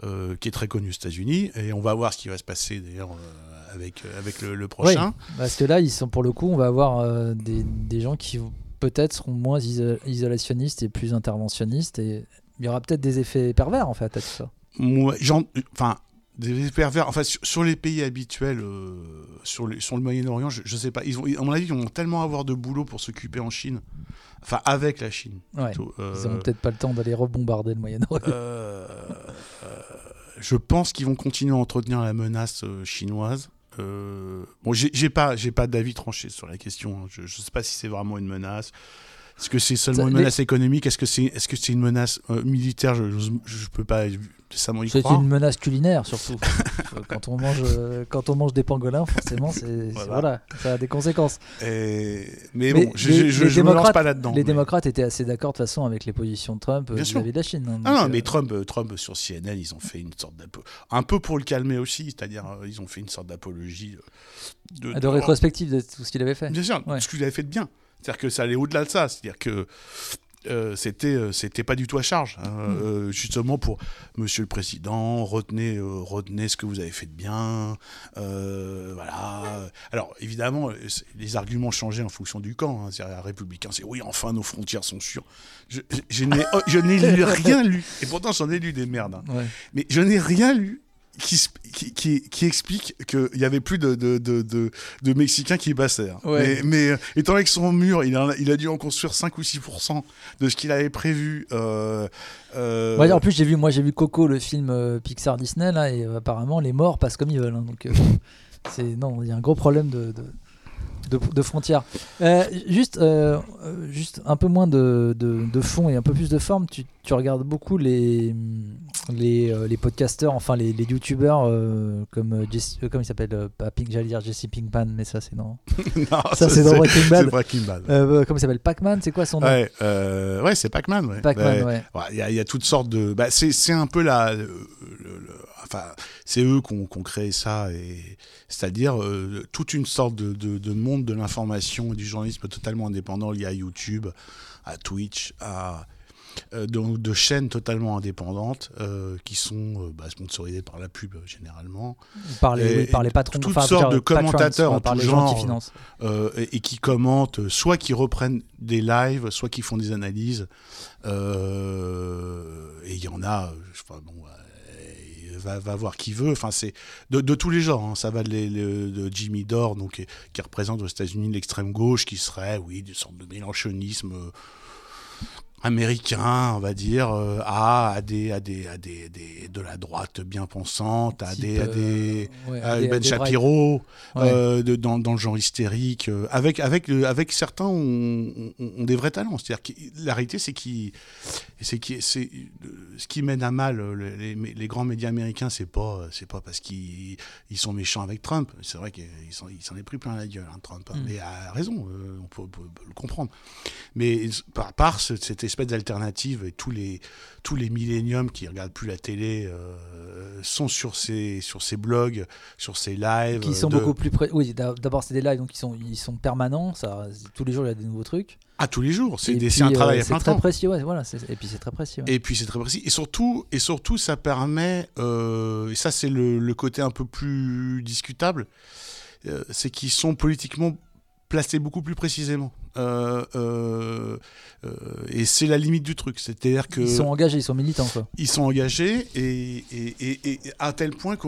euh, qui est très connu aux États-Unis, et on va voir ce qui va se passer d'ailleurs euh, avec, euh, avec le, le prochain. Parce que là, ils sont pour le coup, on va avoir euh, des, des gens qui peut-être seront moins iso- isolationnistes et plus interventionnistes. Et il y aura peut-être des effets pervers en fait à tout ça. Moi, j'en- enfin, des pervers. Enfin, sur, sur les pays habituels, euh, sur, les- sur le Moyen-Orient, je, je sais pas. Ils ont, à mon avis, ils vont tellement avoir de boulot pour s'occuper en Chine. Enfin, avec la Chine. Ouais. plutôt. Ils Euh, n'auront peut-être pas le temps d'aller rebombarder le Moyen-Orient. euh, euh, je pense qu'ils vont continuer à entretenir la menace euh, chinoise. Euh, bon, j'ai pas, pas d'avis tranché sur la question. hein. Je, je sais pas si c'est vraiment une menace. Est-ce que c'est seulement Ça- une les- menace économique? Est-ce que c'est, c'est une menace euh, militaire? Je, je peux pas décemment y C'est croire. une menace culinaire surtout. Euh, quand, on mange, euh, quand on mange des pangolins, forcément, c'est, c'est- Voilà. voilà, ça a des conséquences. Et- Mais, Mais bon, je, les- je, me lance pas là-dedans. les mais- démocrates étaient assez d'accord de toute façon avec les positions de Trump vis-à-vis de la Chine. hein. Ah non, mais Trump, Trump sur CNN, ils ont fait une sorte d'apo... un peu pour le calmer aussi, c'est-à-dire ils ont fait une sorte d'apologie de, de rétrospective de tout ce qu'il avait fait. Bien sûr, Ouais. ce qu'il avait fait de bien. C'est-à-dire que ça allait au-delà de ça. C'est-à-dire que euh, c'était euh, c'était pas du tout à charge. hein. Mm. Euh, justement pour Monsieur le Président, retenez euh, retenez ce que vous avez fait de bien. Voilà. Alors évidemment, c'est- les arguments changeaient en fonction du camp. Hein. C'est-à-dire, les républicains, c'est oui, enfin nos frontières sont sûres. Je, n'ai oh, je n'ai lu- rien lu. Et pourtant j'en ai lu des merdes. hein. Ouais. Mais je n'ai rien lu qui, explique qu'il n'y avait plus de, de, de, de, de Mexicains qui passaient. hein. Ouais. Mais, mais euh, étant donné que son mur, il a, il a dû en construire 5 ou 6% de ce qu'il avait prévu. euh, euh, Ouais, en plus, j'ai vu, moi, j'ai vu Coco, le film Pixar Disney, là, et apparemment, les morts passent comme ils veulent. hein, donc, c'est non, il y a un gros problème de, de, de, frontières. Euh, juste, euh, juste un peu moins de, de, de fond et un peu plus de forme. Tu, tu regardes beaucoup les les, euh, les podcasteurs, enfin les, les youtubeurs comme Jesse, comment il s'appelle pas Pink, j'allais dire Jesse Pinkman, mais ça c'est non. non, Ça, c'est dans Breaking Bad. Breaking Bad. Comment il s'appelle Pac-Man, c'est quoi son nom? Ouais, ouais c'est Pac-Man. Ouais. Pac-Man, Ouais. Il y, a- il y a toutes sortes de. Bah, c'est un peu la. le- le- le- enfin, c'est eux qui ont créé ça, et c'est-à-dire euh, toute une sorte de, de- de monde de l'information et du journalisme totalement indépendant lié à YouTube, à Twitch, à. euh, de, de chaînes totalement indépendantes euh, qui sont euh, bah, sponsorisées par la pub généralement Par les, Et- oui, par les patrons, toutes enfin, sortes de commentateurs en par tout les gens qui genre. financent. et, et qui commentent, soit qui reprennent des lives, soit qui font des analyses. Et il y en a, je sais pas, bon, va, voir qui veut. Enfin, c'est de, tous les genres. hein. Ça va de, Jimmy Dore, donc, qui- représente aux États-Unis l'extrême gauche, qui serait, oui, du sorte de mélanchonisme. euh, américain, on va dire, euh, à, à, des, à, des, à des, des- de la droite bien pensante, à des, à euh, des, ouais, à Ben Shapiro, Ouais. euh, de- dans, dans le genre hystérique, euh, avec, avec, avec certains ont, ont- ont des vrais talents. C'est-à-dire que la réalité, c'est qu'ils, c'est qui, c'est ce qui mène à mal les, grands médias américains, c'est pas, c'est pas parce qu'ils ils sont méchants avec Trump. C'est vrai qu'il s'en, est pris plein la gueule, hein, Trump. Mm. Mais à raison, on peut, le comprendre. Mais par, par cette espèce d'alternative et tous les tous les milléniums qui regardent plus la télé euh, sont sur ces sur ces blogs, sur ces lives. qui sont de- beaucoup plus près. Oui, d'a- d'abord c'est des lives donc ils sont ils sont permanents, ça tous les jours il y a des nouveaux trucs. à tous les jours. C'est un travail euh, à c'est plein très temps. précis, ouais, voilà, et puis c'est très précis. ouais. Et puis c'est très précis. Et surtout, et surtout ça permet, euh, et ça c'est le, le côté un peu plus discutable, euh, c'est qu'ils sont politiquement placés beaucoup plus précisément. Euh, euh, euh, et c'est la limite du truc. C'est-à-dire que Ils sont engagés, ils sont militants quoi. ils sont engagés et, et, et- et à tel point que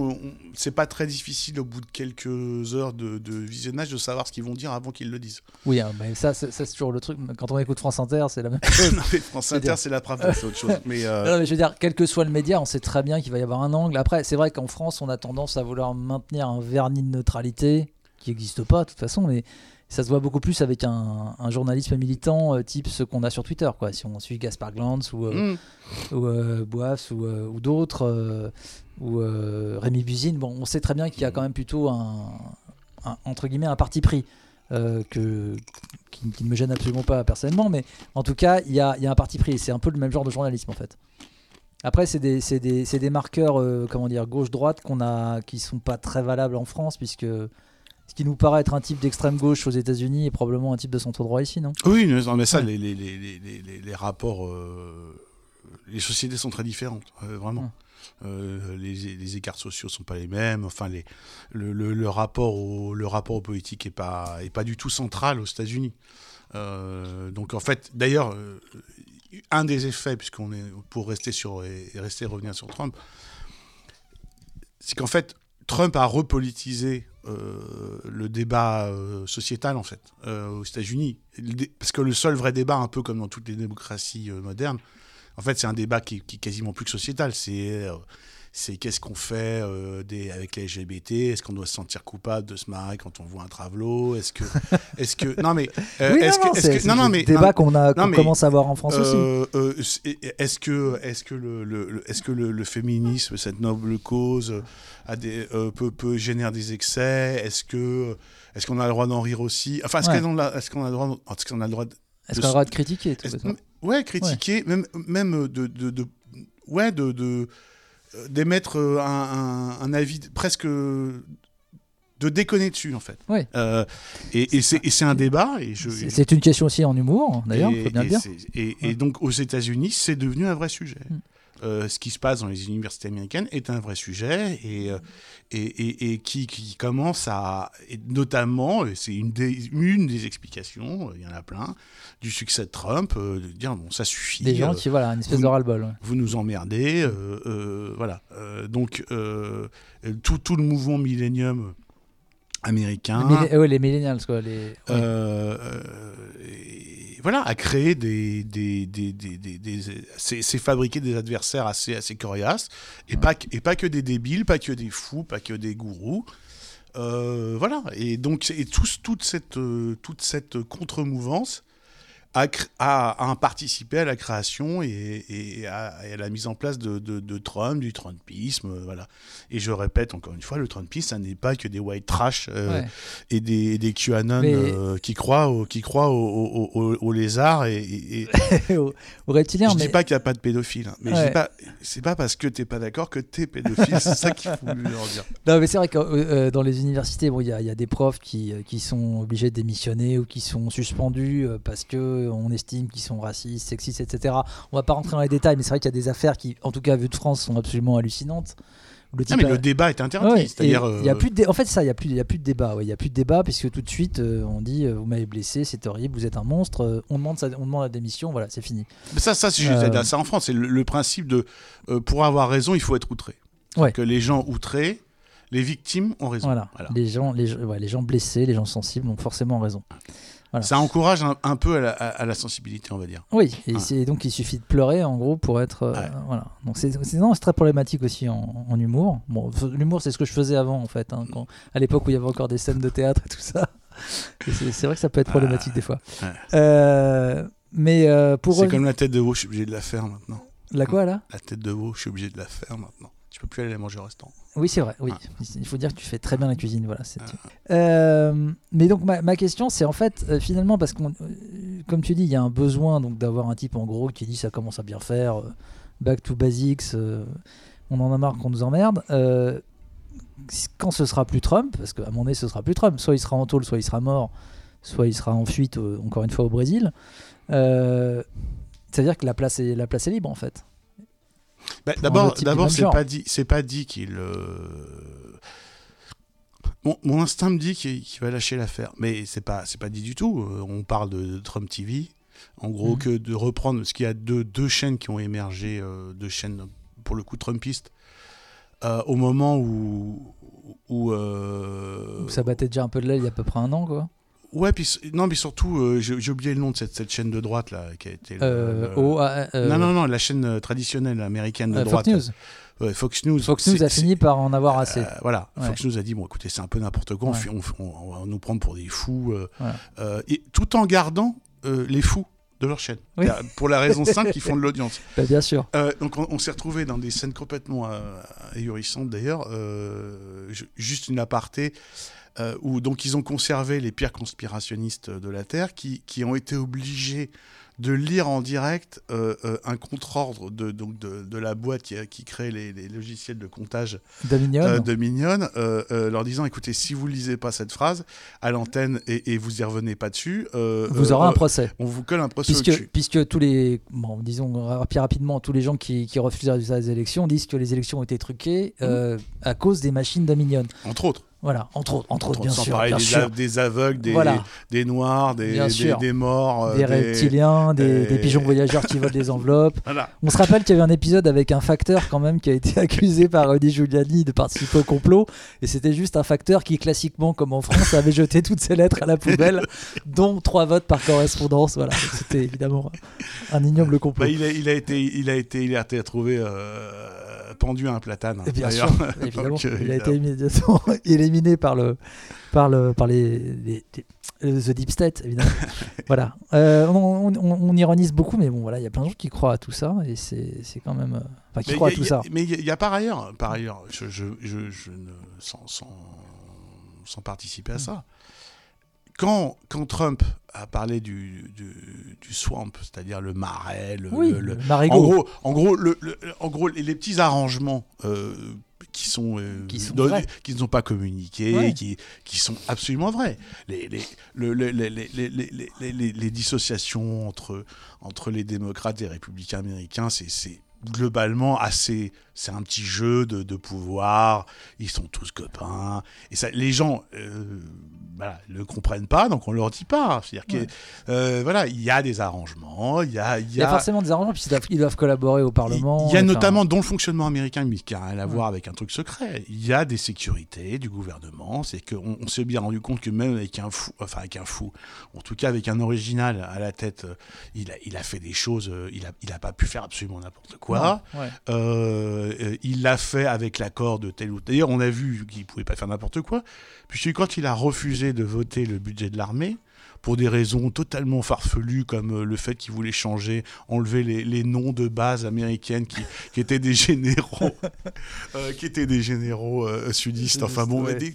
c'est pas très difficile au bout de quelques heures de, de visionnage de savoir ce qu'ils vont dire avant qu'ils le disent. Oui, hein, mais ça c'est ça, c'est toujours le truc. Quand on écoute France Inter, c'est la même chose. Non, mais France Inter, c'est la preuve, c'est autre chose. Mais Non, mais je veux dire, quel que soit le média, on sait très bien qu'il va y avoir un angle. Après, c'est vrai qu'en France, on a tendance à vouloir maintenir un vernis de neutralité qui n'existe pas de toute façon, mais ça se voit beaucoup plus avec un, un journalisme militant euh, type ce qu'on a sur Twitter. Quoi. Si on suit Gaspard Glantz ou, euh, ou euh, Boas ou, euh, ou d'autres, ou Rémi Buzine, bon, on sait très bien qu'il y a quand même plutôt un, un- entre guillemets un parti pris. que, qui, qui ne me gêne absolument pas personnellement, mais en tout cas, il y a, y a un parti pris. C'est un peu le même genre de journalisme en fait. Après, c'est des, des, des marqueurs, euh, comment dire, gauche-droite qu'on a, qui sont pas très valables en France, puisque ce qui nous paraît être un type d'extrême gauche aux États-Unis est probablement un type de centre droit ici, non? Oui, mais, non, mais ça, Ouais. les, rapports, euh, les sociétés sont très différentes, euh, vraiment. Ouais. Euh, les, les écarts sociaux sont pas les mêmes. Enfin, les, le, le, le rapport au, le rapport est pas, est pas du tout central aux États-Unis. Euh, donc, en fait, d'ailleurs, un des effets, puisqu'on est pour rester sur et et rester revenir sur Trump, c'est qu'en fait, Trump a repolitisé euh, le débat euh, sociétal en fait euh, aux États-Unis, parce que le seul vrai débat, un peu comme dans toutes les démocraties modernes, en fait, c'est un débat qui, qui est quasiment plus que sociétal. C'est euh, c'est qu'est-ce qu'on fait euh, des, avec les LGBT Est-ce qu'on doit se sentir coupable de se marrer quand on voit un travelo Est-ce que, est-ce que, non mais, euh, Oui, est-ce non, non, que, est-ce c'est que- c'est non non le mais, débat qu'on a, qu'on mais- commence à avoir en France aussi. euh, est-ce que, est-ce que le, est-ce que le, le féminisme, cette noble cause, a des, peut, peut générer des excès? Est-ce que, est-ce qu'on a le droit d'en rire aussi? Enfin, est-ce Ouais. qu'on a, est-ce qu'on a le droit, est-ce qu'on a le droit de, Est-ce qu'on a le droit de critiquer tout ouais, critiquer, même, même de, de, de- ouais, de, de euh, d'émettre euh, un, un- un avis presque de déconner dessus en fait. Ouais. Euh, et, et c'est, un débat et. C'est- une question aussi en humour, d'ailleurs, bien et dire. Et, donc aux États-Unis, c'est devenu un vrai sujet. Mm. Euh, ce qui se passe dans les universités américaines est un vrai sujet et, euh, et, et- et qui, qui commence à, notamment, et c'est une des, une des explications, euh, il y en a plein, du succès de Trump, euh, de dire bon, ça suffit. Des gens euh, qui, voilà, une espèce vous- de ras-le-bol. ouais. vous nous emmerdez, euh, euh, voilà. Euh, donc euh, tout, tout le mouvement millénium américain, Les, millen- ouais, les millennials, quoi. Les... ouais. Voilà, a créé des, des, des, des, c'est, fabriquer des adversaires assez, assez coriaces, et, pas, que- et pas que des débiles, pas que des fous, pas que des gourous. Euh, voilà, et donc et tous- toute cette, euh, toute cette contre-mouvance a, a, a participé à la création et, et à, et à la mise en place de, de, de Trump, du Trumpisme, euh, voilà. Et je répète encore une fois, le Trumpisme, ça n'est pas que des white trash euh, Ouais. et des, des QAnon Mais- euh, qui croient au, qui croient au, au- au- au lézard et, et- aux, aux reptiliens, je mais dis pas qu'il n'y a pas de pédophiles hein, mais Ouais. c'est pas parce que t'es pas d'accord que t'es pédophile c'est ça qu'il faut lui leur dire Non, mais c'est vrai que euh, dans les universités, bon, il y, a- il y a des profs qui, qui sont obligés de démissionner ou qui sont suspendus parce que on estime qu'ils sont racistes, sexistes, etc. On va pas rentrer dans les détails, mais c'est vrai qu'il y a des affaires qui, en tout cas, vu de France, sont absolument hallucinantes. Le type mais a- le débat est interdit Ouais, c'est-à-dire y a euh, plus de dé- en fait ça il y a plus il y a plus de débat ouais, il y a plus de débat puisque tout de suite euh, on dit euh, vous m'avez blessé c'est horrible vous êtes un monstre on demande sa- on demande la démission voilà c'est fini mais ça ça c'est ça en France c'est le, le principe de pour avoir raison il faut être outré Ouais. que les gens outrés les victimes ont raison voilà, Voilà. les gens les, les gens blessés les gens sensibles ont forcément raison Voilà. Ça encourage un, un peu à la, à- à la sensibilité, on va dire. Oui, et donc il suffit de pleurer en gros pour être euh, Ouais. voilà. Donc c'est très problématique aussi en, en humour. Bon, l'humour c'est ce que je faisais avant en fait, hein, quand- à l'époque où il y avait encore des scènes de théâtre et tout ça. C'est vrai que ça peut être problématique des fois. Ouais. Euh, mais euh, pour C'est comme la tête de veau, je suis obligé de la faire maintenant. la quoi là? La tête de veau, je suis obligé de la faire maintenant. Tu peux plus aller manger au restaurant. Oui, c'est vrai. Oui, Ah. il faut dire que tu fais très bien la cuisine. Voilà. c'est- Euh, mais donc ma, ma question, c'est en fait euh, finalement parce qu'on, euh, comme tu dis, il y a un besoin donc d'avoir un type en gros qui dit ça commence à bien faire, euh, back to basics, on en a marre qu'on nous emmerde. Quand ce sera plus Trump, parce qu'à moment donné ce sera plus Trump, soit il sera en tôle, soit il sera mort, soit il sera en fuite encore une fois au Brésil. C'est-à-dire que la place est la place est libre en fait. Bah, d'abord, c'est pas dit, c'est pas dit qu'il. euh, Mon, mon instinct me dit qu'il va lâcher l'affaire, mais c'est pas, c'est pas dit du tout. Euh, On parle de, de Trump TV, en gros Mhm. que de reprendre ce qu'il y a deux, deux chaînes qui ont émergé, euh, deux chaînes pour le coup trumpistes, euh, au moment où où, Ça battait déjà un peu de l'aile il y a à peu près un an quoi. Ouais puis non mais surtout euh, j'ai oublié le nom de cette, cette chaîne de droite là qui a été Euh, le- euh, non non non la chaîne euh, traditionnelle américaine de euh, droite Fox News. Fox News Fox News c'est- a fini par en avoir assez. Voilà, Ouais. Fox News a dit bon, écoutez, c'est un peu n'importe quoi, on Ouais. fait- on, on- on va nous prendre pour des fous, et tout en gardant les fous de leur chaîne, Oui. Pour la raison simple qu'ils font de l'audience. Bah, bien sûr. Euh, donc on, on s'est retrouvé dans des scènes complètement euh, ahurissantes d'ailleurs. Euh, ju- juste une aparté. Euh, où donc ils ont conservé les pires conspirationnistes de la Terre qui, qui ont été obligés de lire en direct euh, euh, un contre-ordre de, donc de, de la boîte qui, qui crée les, les logiciels de comptage Dominion. euh, de euh, leur disant écoutez, si vous lisez pas cette phrase à l'antenne et, et vous y revenez pas dessus, vous aurez un procès. on vous colle un procès au Puisque, puisque tous les, bon, disons rapi- rapidement, tous les gens qui, qui refusent les élections disent que les élections ont été truquées Mhm. à cause des machines Dominion. Entre autres. Voilà, entre autres, entre autres, bien Sans sûr, parler bien des, sûr. a- des aveugles, des, Voilà, des noirs, des, morts, euh, des reptiliens, des, pigeons voyageurs qui volent des enveloppes. Voilà. On se rappelle qu'il y avait un épisode avec un facteur quand même qui a été accusé par Rudy Giuliani de participer au complot et c'était juste un facteur qui classiquement comme en France avait jeté toutes ses lettres à la poubelle dont trois votes par correspondance voilà c'était évidemment un ignoble complot Bah, il, a, il a été, il a été, il a été retrouvé euh, pendu à un platane. Et bien sûr évidemment Donc, euh, il a évidemment. été immédiatement éliminé par le par le par les, les- les- the deep state évidemment voilà Euh, on, on- on- on ironise beaucoup mais bon voilà il y a plein de gens qui croient à tout ça et c'est quand même euh, enfin qui Mais croient il à y a- tout ça Mais il y, a- y a par ailleurs, par ailleurs, je, je, je, je ne sans, sans, sans participer à Mm. ça. Quand, quand Trump a parlé du, du, du swamp, c'est-à-dire le marais, le, oui le- le- le marigot en gros, en gros, le, le- en gros, les, petits arrangements euh, qui sont, euh, Qui sont ne sont pas communiqués, Ouais. qui, qui sont absolument vrais. Les, les, le- le- les, les, les, les, les- les- les dissociations entre, entre les démocrates et les républicains américains, c'est globalement assez. C'est un petit jeu de, de pouvoir. Ils sont tous copains. Et ça, les gens. euh, voilà, ne comprennent pas, donc on leur dit pas. C'est-à-dire Ouais. que euh, voilà, il y a des arrangements, il y a, il y a a, forcément des arrangements, puis ils doivent, ils doivent collaborer au Parlement. il y a notamment dans le fonctionnement américain, mais qui n'a rien à Ouais. voir avec un truc secret, il y a des sécurités du gouvernement. C'est qu'on on s'est bien rendu compte que même avec un fou, enfin avec un fou, en tout cas avec un original à la tête, euh, il a, il a fait des choses, euh, il a, il a pas pu faire absolument n'importe quoi. ouais. Euh, euh, il l'a fait avec l'accord de tel ou tel. D'ailleurs, on a vu qu'il pouvait pas faire n'importe quoi, puisque quand il a refusé de voter le budget de l'armée, pour des raisons totalement farfelues, comme euh, le fait qu'il voulait changer, enlever les, les noms de base américaines qui, qui étaient des généraux, euh, qui étaient des généraux euh, sudistes. Enfin bon, Ouais. mais des,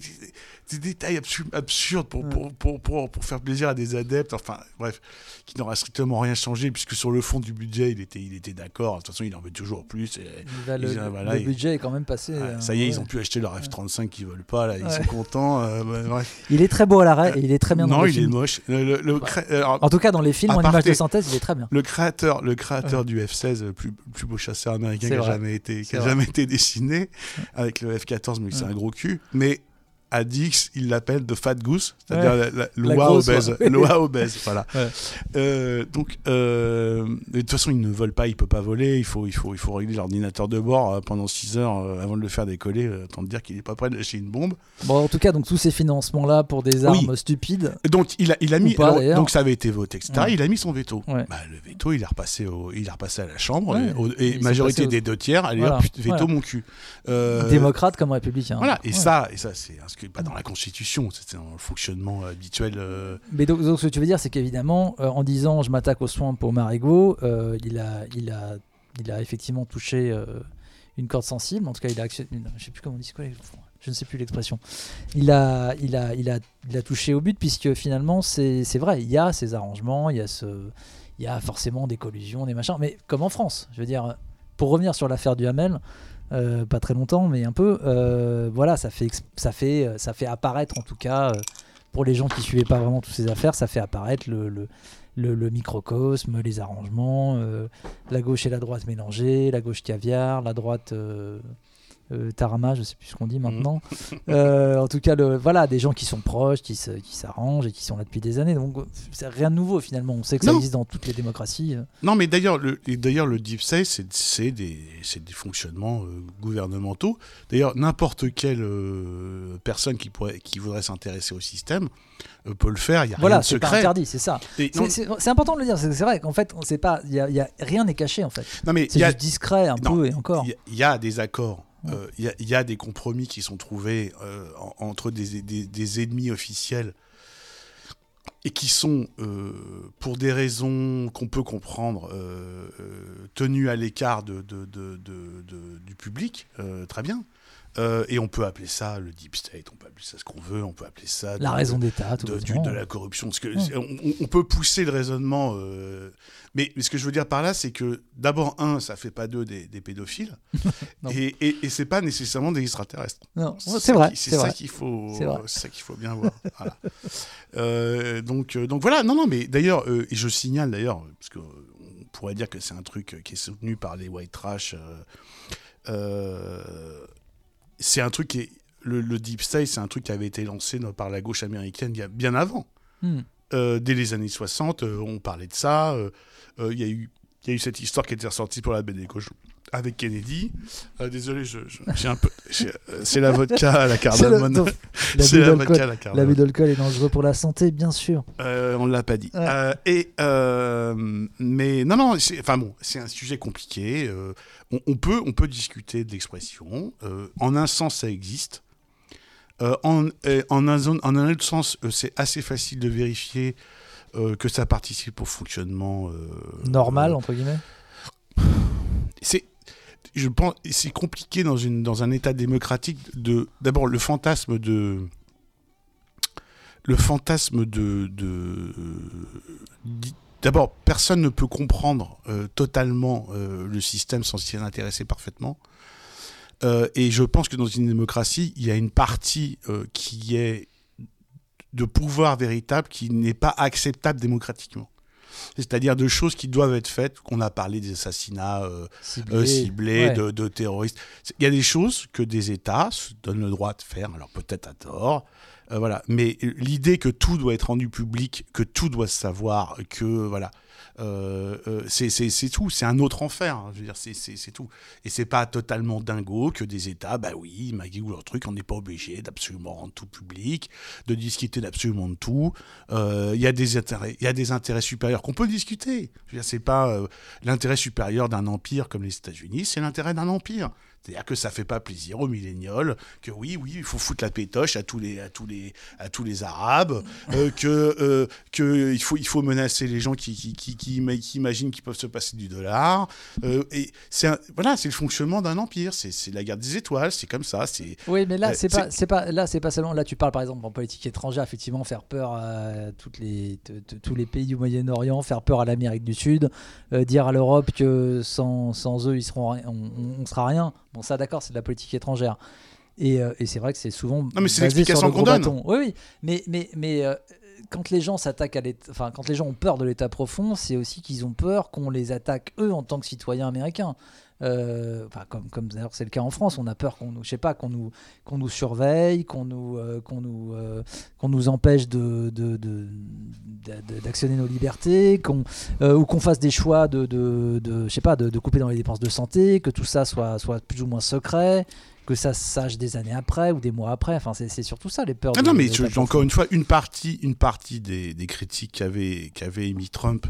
des- détails absu- absurdes pour, pour, pour, pour, pour faire plaisir à des adeptes. Enfin bref, qui n'aura strictement rien changé, puisque sur le fond du budget, il était, il était d'accord. De toute façon, il en veut toujours plus. Et, Là, le, euh, voilà, budget est quand même passé. Ouais, euh, ça y est, ils ont pu acheter leur F-35 qu'ils veulent pas, là, ils Ouais. sont contents. euh, bah. Il est très beau à l'arrêt et il est très bien dans non, il est moche. Le, le- alors, En tout cas, dans les films en images de synthèse, il est très bien. le créateur, le créateur du F-16, le plus, beau chasseur américain qui a jamais été, qui C'est a vrai. jamais été dessiné, avec le F-14, mais c'est un gros cul. Mais Addix, il l'appelle The Fat Goose, c'est-à-dire Ouais. la- grosse, obèse. oie obèse, voilà. Ouais. Euh, donc, euh, de toute façon, il ne vole pas, il peut pas voler. Il faut, il faut, il faut régler l'ordinateur de bord euh, pendant 6 heures avant de le faire décoller. Autant te dire qu'il est pas prêt de lâcher une bombe. Bon, en tout cas, donc tous ces financements-là pour des armes Oui. stupides. Donc, il a, il a mis. pas, alors, d'ailleurs. donc, ça avait été voté, etc. Ouais. Il a mis son veto. Bah, le veto, il est repassé, au, il repassé à la Chambre. Et, au- majorité des deux tiers, allez Voilà. hop, veto Voilà. mon cul. Euh, Démocrate comme républicain. Voilà, et ça, et ça c'est inscrit pas dans la Constitution, c'est dans le fonctionnement habituel. euh, Mais donc, ce que tu veux dire, c'est qu'évidemment, euh, en disant je m'attaque aux soins pour Marigot, euh, il, a, il, a, il a effectivement touché une corde sensible. En tout cas, il a actionné. Je sais plus comment on dit quoi. Je ne sais plus l'expression. Il a, il, a, il, a, il a touché au but, puisque finalement, c'est vrai, il y a ces arrangements, il y a, ce, il y a forcément des collusions, des machins. Mais comme en France, je veux dire, pour revenir sur l'affaire du Hamel, euh, pas très longtemps, mais un peu, euh, voilà, ça fait, ça, fait, euh, ça fait apparaître en tout cas. pour les gens qui suivaient pas vraiment toutes ces affaires, ça fait apparaître le, le, microcosme, les arrangements, la gauche et la droite mélangées, la gauche caviar, la droite euh, tarama, je sais plus ce qu'on dit maintenant. Euh, en tout cas, le, voilà, des gens qui sont proches, qui s'arrangent et qui sont là depuis des années. Donc, c'est rien de nouveau finalement. On sait que ça Non. existe dans toutes les démocraties. euh. Non, mais d'ailleurs, le, d'ailleurs, le deep state, c'est, des, fonctionnements euh, gouvernementaux. D'ailleurs, n'importe quelle personne qui, pourrait, qui voudrait s'intéresser au système peut le faire. Il n'y a rien Voilà, de c'est pas secret. interdit, c'est ça. C'est- important de le dire. C'est vrai qu'en fait, on sait pas. Y a, y a- rien n'est caché en fait. non, mais C'est y discret un Non, peu et encore. y il y a des accords. Ouais. euh, Il y, a, il des compromis qui sont trouvés euh, en- entre des, ennemis officiels et qui sont, euh, pour des raisons qu'on peut comprendre, tenus à l'écart du public, très bien. Euh, et on peut appeler ça le deep state, on peut appeler ça ce qu'on veut, on peut appeler ça La de- raison d'État, de, de la corruption. Parce que Ouais. on, on peut pousser le raisonnement, euh, mais, mais ce que je veux dire par là, c'est que d'abord, un, ça fait pas d'eux des, des pédophiles, et, et, et c'est pas nécessairement des extraterrestres. Non, c'est vrai, c'est ça qu'il faut, ça qu'il faut bien voir. Voilà. Euh, donc, euh, donc voilà. Non, non, mais d'ailleurs, et je signale d'ailleurs, parce que on pourrait dire que c'est un truc qui est soutenu par les white trash. Euh, euh, c'est un truc qui est le, le deep state, c'est un truc qui avait été lancé no- par la gauche américaine bien avant. Hmm. Euh, dès les années 60, euh, on parlait de ça. euh, euh, Il y, a eu- il y a eu cette histoire qui était ressortie pour la gauches avec Kennedy. Euh, désolé, je- je- j'ai un peu. j'ai- euh, C'est la vodka à la cardamone. C'est L'abus la vodka à la l'abus cardamone. d'alcool est dangereux pour la santé, bien sûr. Euh, on ne l'a pas dit. Ouais. Et mais non, non, c'est, enfin bon, c'est un sujet compliqué. on, on peut, on peut discuter de l'expression. en un sens, ça existe. En, un, zone- en un autre sens, c'est assez facile de vérifier que ça participe au fonctionnement Normal, entre guillemets? c'est je pense c'est compliqué dans une dans un état démocratique de d'abord le fantasme de le fantasme de, d'abord personne ne peut comprendre euh, totalement euh, le système sans s'y intéresser parfaitement. Euh, et je pense que dans une démocratie il y a une partie qui est de pouvoir véritable qui n'est pas acceptable démocratiquement c'est-à-dire de choses qui doivent être faites qu'on a parlé des assassinats euh, Ciblé. euh, ciblés, Ouais. de, de terroristes. Il y a des choses que des États se donnent le droit de faire, alors peut-être à tort, euh, voilà. Mais euh, l'idée que tout doit être rendu public, que tout doit se savoir, que voilà, euh, euh, c'est tout. C'est un autre enfer. hein. Je veux dire, c'est- tout. Et c'est pas totalement dingo que des États, bah oui, ils magouillent leur truc, on n'est pas obligé d'absolument rendre tout public, de discuter d'absolument de tout. Euh, Il y a des intérêts, il y a des intérêts supérieurs qu'on peut discuter. C'est pas l'intérêt supérieur d'un empire comme les États-Unis, c'est l'intérêt d'un empire. C'est-à-dire que ça fait pas plaisir aux millénioles, que oui, oui, il faut foutre la pétoche à tous les, à tous les, à tous les Arabes, euh, que, euh, que il faut, il faut menacer les gens qui, qui, qui, qui, ima- qui imaginent qu'ils peuvent se passer du dollar. Euh, et c'est voilà, c'est le fonctionnement d'un empire. C'est c'est la guerre des étoiles, c'est comme ça. C'est Oui, mais là, Euh, c'est pas, c'est pas, là, c'est pas seulement. Là, tu parles par exemple en politique étrangère, effectivement, faire peur à toutes les, t- t- tous les pays du Moyen-Orient, faire peur à l'Amérique du Sud, dire à l'Europe que sans, sans eux, ils seront, on- on sera rien. Bon, ça, d'accord, c'est de la politique étrangère. Et, euh, et c'est vrai que c'est souvent. Non, mais c'est l'explication qu'on donne. bâton. Oui, oui, mais, mais, mais euh, quand les gens s'attaquent à l'État, enfin, quand les gens ont peur de l'État profond, c'est aussi qu'ils ont peur qu'on les attaque eux en tant que citoyens américains. Euh, enfin, comme, comme d'ailleurs c'est le cas en France, on a peur qu'on nous, je sais pas, qu'on nous, qu'on nous surveille, qu'on nous, euh, qu'on nous, euh, qu'on nous empêche de, d'actionner nos libertés, qu'on, ou qu'on fasse des choix de, de, de- je sais pas, de, de couper dans les dépenses de santé, que tout ça soit, soit plus ou moins secret, que ça se sache des années après ou des mois après. Enfin, c'est, surtout ça les peurs. Ah non, mais je- encore une fois, une partie, une partie des, des critiques qu'avait qu'avait émis Trump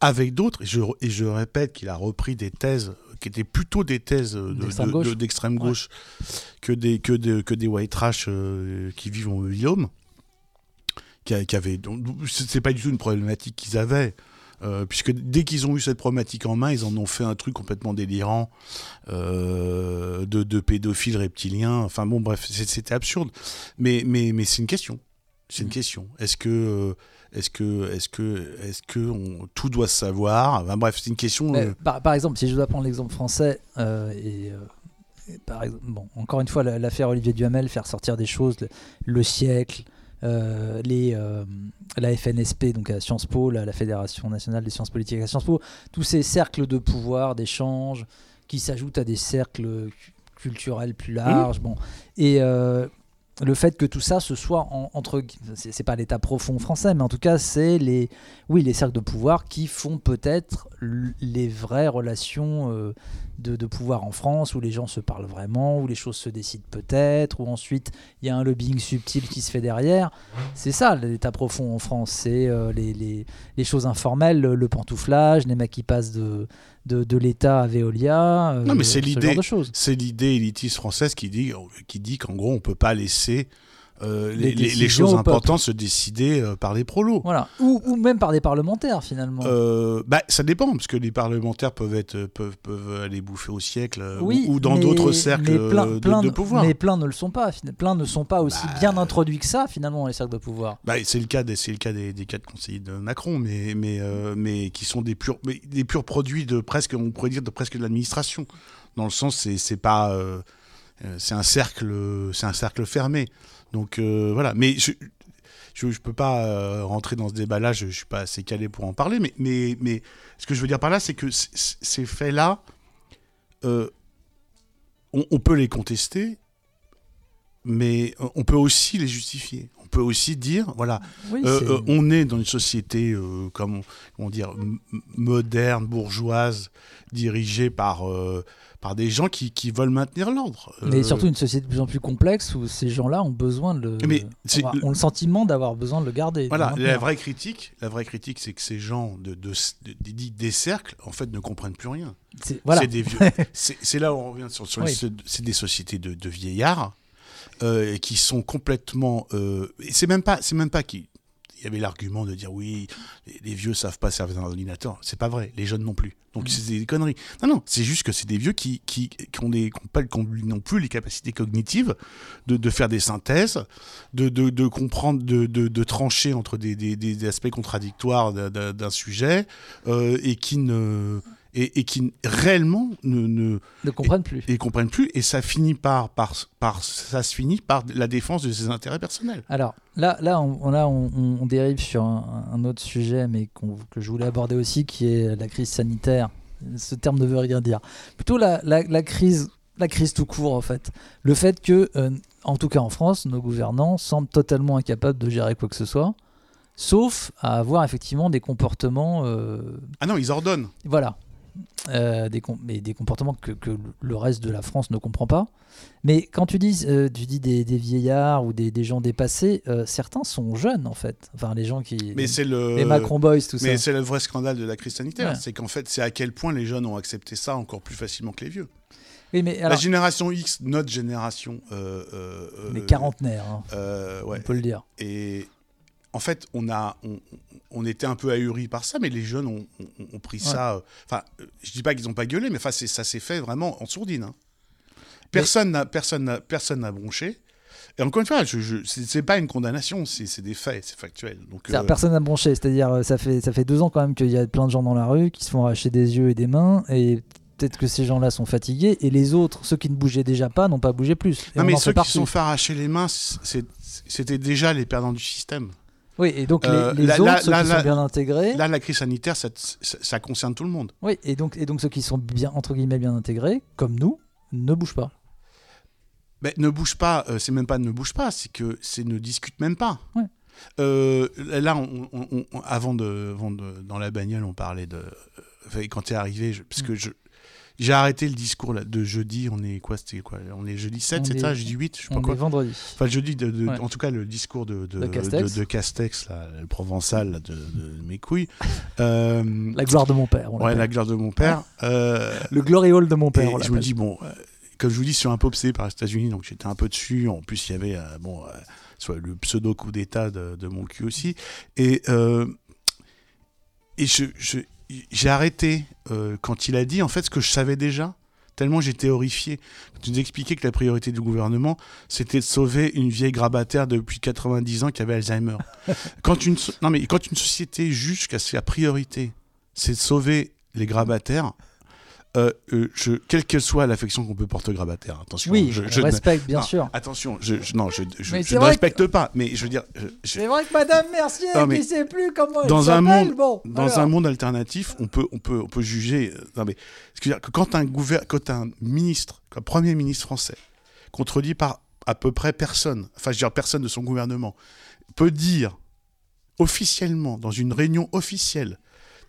avec d'autres, et je, et je répète qu'il a repris des thèses qui étaient plutôt des thèses de- D'extrême de- gauche. de- que, des, que, des, que des white trash euh, qui vivent en mobil-home, qui, a- qui donc, C'est pas du tout une problématique qu'ils avaient. euh, puisque dès qu'ils ont eu cette problématique en main, ils en ont fait un truc complètement délirant euh, de, de pédophiles reptiliens. Enfin bon, bref, c'était absurde. Mais, mais, mais c'est une question. C'est une question. Est-ce que, euh, est-ce que, est-ce que, est-ce que on- tout doit se savoir? Enfin, Bref, c'est une question. Mais euh, par, par exemple, si je dois prendre l'exemple français, euh, et, euh, et par exemple, bon, encore une fois, la- l'affaire Olivier Duhamel, faire sortir des choses, le, le siècle, euh, les, euh, la FNSP, donc à Sciences Po, la, la Fédération nationale des sciences politiques à Sciences Po, tous ces cercles de pouvoir, d'échange, qui s'ajoutent à des cercles cu- culturels plus larges. Bon, et euh, le fait que tout ça ce soit en- entre c'est pas l'état profond français mais en tout cas c'est les oui les cercles de pouvoir qui font peut-être les vraies relations euh, de, de pouvoir en France où les gens se parlent vraiment où les choses se décident peut-être où ensuite il y a un lobbying subtil qui se fait derrière. C'est ça l'état profond en France c'est euh, les, les, les choses informelles le, le pantouflage les mecs qui passent de de, de l'État à Veolia euh, Non, mais c'est ce l'idée. genre de choses C'est l'idée élitiste française qui dit, qui dit qu'en gros, on peut pas laisser euh, Les choses importantes se décider euh, par les prolos. voilà ou, ou même par des parlementaires finalement Euh, bah, ça dépend, parce que les parlementaires peuvent, être, peuvent, peuvent aller bouffer au siècle oui, ou, ou dans d'autres cercles plein- de, plein de pouvoir. Mais plein ne le sont pas. Plein ne sont pas aussi Bah, bien introduits que ça, finalement, dans les cercles de pouvoir. Bah, c'est le cas des, le cas des, des quatre conseillers de Macron, mais, mais, mais qui sont des purs, mais des purs produits de presque, on pourrait dire de presque de l'administration, dans le sens c'est pas, c'est un cercle, c'est un cercle fermé. Donc euh, voilà, mais je, je, je peux pas euh, rentrer dans ce débat-là, je, je suis pas assez calé pour en parler, mais, mais, mais ce que je veux dire par là, c'est que ces faits-là, euh, on, on peut les contester, mais on peut aussi les justifier. On peut aussi dire, voilà, Oui, euh, on est dans une société, comment, comment dire, moderne, bourgeoise, dirigée par, par des gens qui, qui veulent maintenir l'ordre. mais Euh, surtout une société de plus en plus complexe où ces gens-là ont besoin de le. Mais c'est- ont, ont le sentiment d'avoir besoin de le garder. de Voilà, la vraie critique, la vraie critique, c'est que ces gens de, de, de- des- cercles, en fait, ne comprennent plus rien. C'est- Voilà. Là où on revient sur, sur Oui. c'est des sociétés de, de vieillards euh, qui sont complètement. euh, et c'est même pas, c'est même pas qui. Il y avait l'argument de dire oui, les, les vieux savent pas servir d'un ordinateur. C'est pas vrai, les jeunes non plus. Donc Mhm. c'est des conneries. Non, non, c'est juste que c'est des vieux qui, qui, qui ont des, qui ont non plus les capacités cognitives de, de faire des synthèses, de, de, de comprendre, de, trancher entre des, des, des aspects contradictoires d'un sujet euh, et qui ne et, et qui réellement ne, ne Ne comprennent plus. et comprennent plus et ça finit par, par, par ça se finit par la défense de ses intérêts personnels. Alors là, là, on, là, on, dérive sur un, un autre sujet, mais que je voulais aborder aussi, qui est la crise sanitaire. Ce terme ne veut rien dire. Plutôt la, la- la crise, la crise tout court en fait. Le fait que, euh, en tout cas en France, nos gouvernants semblent totalement incapables de gérer quoi que ce soit, sauf à avoir effectivement des comportements, euh, Ah non, ils ordonnent. voilà, Euh, des, com- mais des comportements que, que le reste de la France ne comprend pas. Mais quand tu dis, euh, tu dis des, des vieillards ou des, des gens dépassés, euh, certains sont jeunes en fait. Enfin, les gens qui. Mais c'est le les Macron Boys, tout mais ça. c'est le vrai scandale de la crise sanitaire, Ouais. c'est qu'en fait, c'est à quel point les jeunes ont accepté ça encore plus facilement que les vieux. Oui, mais La génération X, notre génération, euh, euh, euh, les quarantenaires, hein, euh, ouais. on peut le dire. Et en fait, on a, on, on était un peu ahuris par ça, mais les jeunes ont, ont- ont pris ça. euh, Enfin, euh, je dis pas qu'ils n'ont pas gueulé, mais enfin, ça s'est fait vraiment en sourdine. hein. Personne n'a, personne personne n'a bronché. Et encore une fois, je, je, c'est, pas une condamnation, c'est, des faits, c'est factuel. Donc, euh, Personne n'a bronché, c'est-à-dire euh, ça fait, ça fait deux ans quand même qu'il y a plein de gens dans la rue qui se font arracher des yeux et des mains, et peut-être que ces gens-là sont fatigués, et les autres, ceux qui ne bougeaient déjà pas, n'ont pas bougé plus. Et non, on mais ceux qui se sont fait arracher les mains, c'était déjà les perdants du système. Oui, et donc les- Euh, autres, là- ceux qui sont bien intégrés. Là, la crise sanitaire, ça, ça- ça concerne tout le monde. Oui, et donc, et donc ceux qui sont bien, entre guillemets, bien intégrés, comme nous, ne bougent pas. Mais ne bouge pas, euh, c'est même pas ne bouge pas, c'est que c'est ne discute même pas. Ouais. Euh, là, on, on- on- avant, de, avant de- dans la bagnole, on parlait de. euh, enfin, quand tu es arrivé, je- parce que je. J'ai arrêté le discours là, de jeudi, on est quoi C'était quoi On est jeudi 7, On c'est est- ça Jeudi 8, je sais pas On quoi. est vendredi. Enfin, jeudi, de, de- Ouais. en tout cas, le discours de, de, De Castex. Castex, là, le provençal là, de, mes couilles. Euh, La gloire de mon père. on ouais, la gloire de mon père. Euh, Le glory hall de mon père. et on je me dis, bon, euh, comme je vous dis, je suis un peu obsédé par les États-Unis, donc j'étais un peu dessus. En plus, il y avait bon, soit le pseudo coup d'État de, mon cul aussi. Et, et je, je- j'ai arrêté euh, quand il a dit en fait ce que je savais déjà. Tellement j'étais horrifié. Il nous expliquait que la priorité du gouvernement, c'était de sauver une vieille grabataire depuis 90 ans qui avait Alzheimer. quand une, so- non mais quand une société juge que sa priorité, c'est de sauver les grabataires, euh, euh, je, quelle qu'elle soit l'affection qu'on peut porter au grabataire, attention. Oui, je, ne- respecte, bien non, sûr. Attention, je, je- non, je, ne respecte pas, mais je veux dire, C'est vrai que Madame Mercier, Non, mais qui sait plus comment dans un monde- bon, dans alors. un monde alternatif, on peut, on peut, on peut juger. euh, non mais, que que quand un gouver- quand un ministre, un premier ministre français, contredit par à peu près personne, enfin je veux dire personne de son gouvernement, peut dire officiellement dans une réunion officielle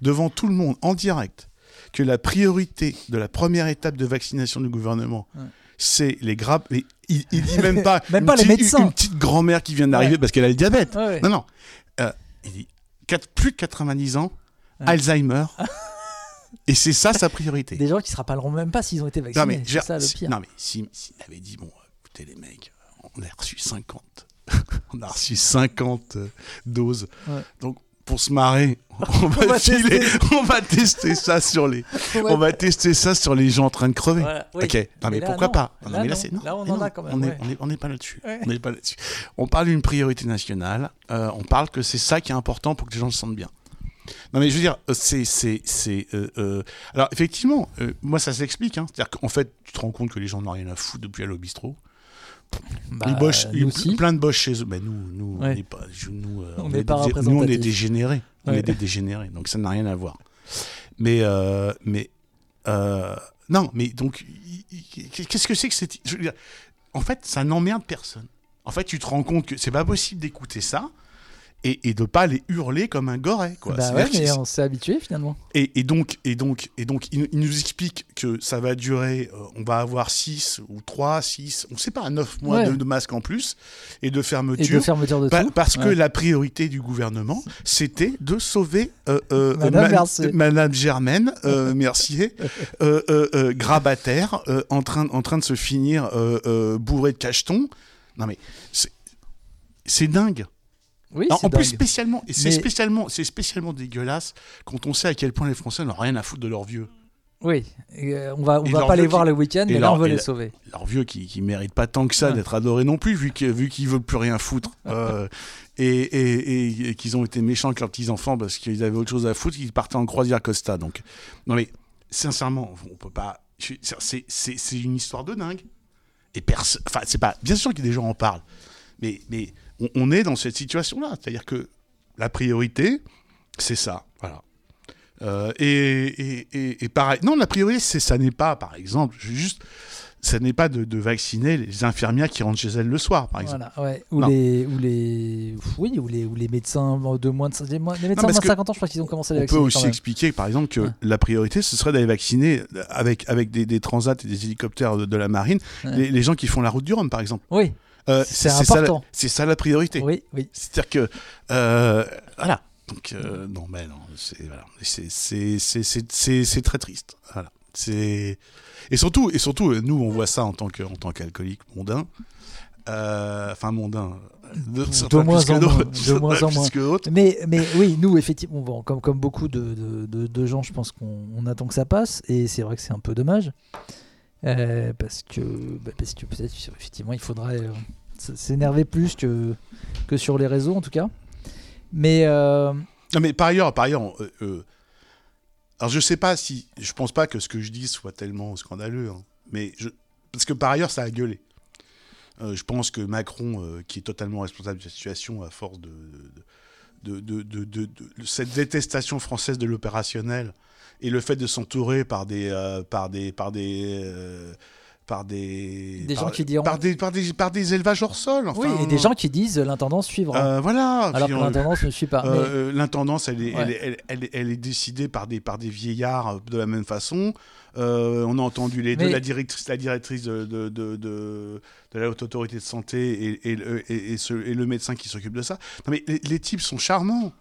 devant tout le monde en direct que la priorité de la première étape de vaccination du gouvernement, Ouais. c'est les grappes. Il, il dit même pas, Même une pas les médecins. Une petite grand-mère qui vient d'arriver Ouais. parce qu'elle a le diabète. Ouais. Non, non. Euh, il dit plus de 90 ans. Alzheimer. et c'est ça sa priorité. Des gens qui se rappelleront même pas s'ils ont été vaccinés. non, mais, c'est j'ai- ça le si- pire. non, mais s'il si, s'il avait dit, bon, écoutez les mecs, on a reçu 50. on a reçu 50 euh, doses. Ouais. Donc, pour se marrer, on va, va filer- tester. on va tester ça sur les, on va tester ça sur les gens en train de crever. Voilà, oui. Ok, non mais là, pourquoi non. pas? Là, Non, mais là, c'est- non, Là, on mais en a quand même. On n'est ouais. on est, on pas là-dessus. Ouais. On n'est pas là-dessus. On parle d'une priorité nationale. euh, on parle que c'est ça qui est important pour que les gens se sentent bien. Non mais je veux dire, euh, c'est c'est c'est. euh, euh, Alors effectivement, euh, moi ça s'explique. Hein. C'est-à-dire qu'en fait, tu te rends compte que les gens n'ont rien à foutre depuis au bistrot. Bah, ils bossent, nous ils- aussi. plein de boss chez eux. Mais nous, nous, on Ouais. n'est pas, je- nous, euh, On on n'est est pas des- nous, on est dégénérés. On est des dégénérés. Donc ça n'a rien à voir. Mais euh, mais euh, non, mais donc qu'est-ce que c'est que cette En fait, ça n'emmerde personne. En fait, tu te rends compte que c'est pas possible d'écouter ça et, et de pas les hurler comme un goret. Quoi. Bah ouais, mais on s'est habitué finalement. et, et donc, et donc, et donc, il, il nous explique que ça va durer, euh, on va avoir 6 ou 3, 6, on sait pas, 9 mois Ouais. de, de masque en plus et de Et fermeture. de fermeture de tout. parce que la priorité du gouvernement, c'était de sauver euh, euh, Madame Ma- Mercier. Madame Germaine euh, Mercier, euh, euh, euh, grabataire, euh, en, train, en train de se finir euh, euh, bourré de cachetons. Non mais c'est dingue. Oui, Non, c'est en plus spécialement, et c'est Mais- spécialement, c'est spécialement dégueulasse quand on sait à quel point les Français n'ont rien à foutre de leurs vieux. Oui, euh, on va, on va pas les voir qui- le week-end, mais là on veut les sauver. Leurs vieux qui, qui méritent pas tant que ça Ouais. d'être adorés non plus, vu que vu qu'ils veulent plus rien foutre. Euh, et et- et- et qu'ils ont été méchants avec leurs petits enfants parce qu'ils avaient autre chose à foutre, ils partaient en croisière Costa. Donc, non mais sincèrement, on peut pas. c'est une histoire de dingue. Et personne. Enfin, c'est pas. Bien sûr que des gens en parlent, mais mais on, on est dans cette situation-là, c'est-à-dire que la priorité, c'est ça, voilà. Euh, et, et, et- et pareil, non, la priorité, c'est ça n'est pas, par exemple, juste, ça n'est pas de, de vacciner les infirmières qui rentrent chez elles le soir, par exemple. Voilà, ouais. Ou les, ou les, oui, ou les, ou les médecins de moins de, les, médecins moins de que 50 ans, je crois qu'ils ont commencé à les On peut vacciner. aussi expliquer, par exemple, que Ouais. la priorité, ce serait d'aller vacciner avec, avec des, des transats et des hélicoptères de, de la marine, Ouais. les, les gens qui font la route du Rhum, par exemple. Oui, Euh, C'est ça la- important. C'est ça la priorité. oui, oui. C'est-à-dire que euh, voilà. Donc euh, non, mais non, c'est voilà, c'est c'est c'est c'est c'est c'est très triste. Voilà. C'est et surtout et surtout euh, nous on voit ça en tant que en tant qu'alcoolique mondain. Euh, Enfin mondain. De, De moins en moins, de moins en moins. Mais, mais oui, nous, effectivement, bon, comme, comme beaucoup de, de, gens, je pense qu'on on attend que ça passe. Et c'est vrai que c'est un peu dommage. Euh, parce que, bah, parce que peut-être, effectivement, il faudrait euh, s'énerver plus que, que sur les réseaux, en tout cas. Mais euh, Non mais par ailleurs, par ailleurs, alors je sais pas si, je pense pas que ce que je dis soit tellement scandaleux, hein, mais parce que par ailleurs ça a gueulé. Je pense que Macron, qui est totalement responsable de la situation à force de, de, de- de- cette détestation française de l'opérationnel et le fait de s'entourer par des euh, par des par des euh, par des Des par- gens qui diront- par des par des par des élevages hors sol enfin, Oui, et des gens qui disent euh, l'intendance suivra. euh, voilà alors que l'intendance ne suit pas. Mais- euh, l'intendance, elle Ouais. elle, elle elle est décidée par des, par des vieillards euh, de la même façon. Euh, on a entendu les deux, Mais- la directrice, la directrice de, de, de, de- de la haute autorité de santé et, et, le- et- et ce- le médecin qui s'occupe de ça. Non mais les, les types sont charmants.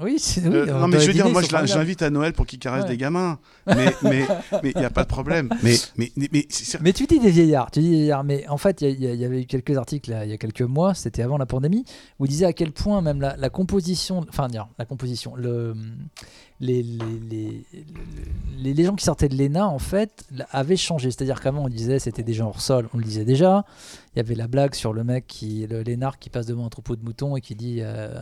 Oui, c'est- oui, Euh, non mais je veux dire, moi je l'invite à Noël pour qu'il caresse Ouais. des gamins. Mais mais mais il y a pas de problème. Mais mais mais, mais Mais tu dis des vieillards, tu dis des vieillards, mais en fait, il y, il il avait eu quelques articles il y a quelques mois, c'était avant la pandémie, où il disait à quel point même la, la composition, enfin, la composition, le, les, les, les, les- les gens qui sortaient de l'ENA, en fait, avaient changé. C'est-à-dire qu'avant, on disait c'était des gens hors sol, on le disait déjà. Il y avait la blague sur le mec, qui, le l'énarque qui passe devant un troupeau de moutons et qui dit. euh,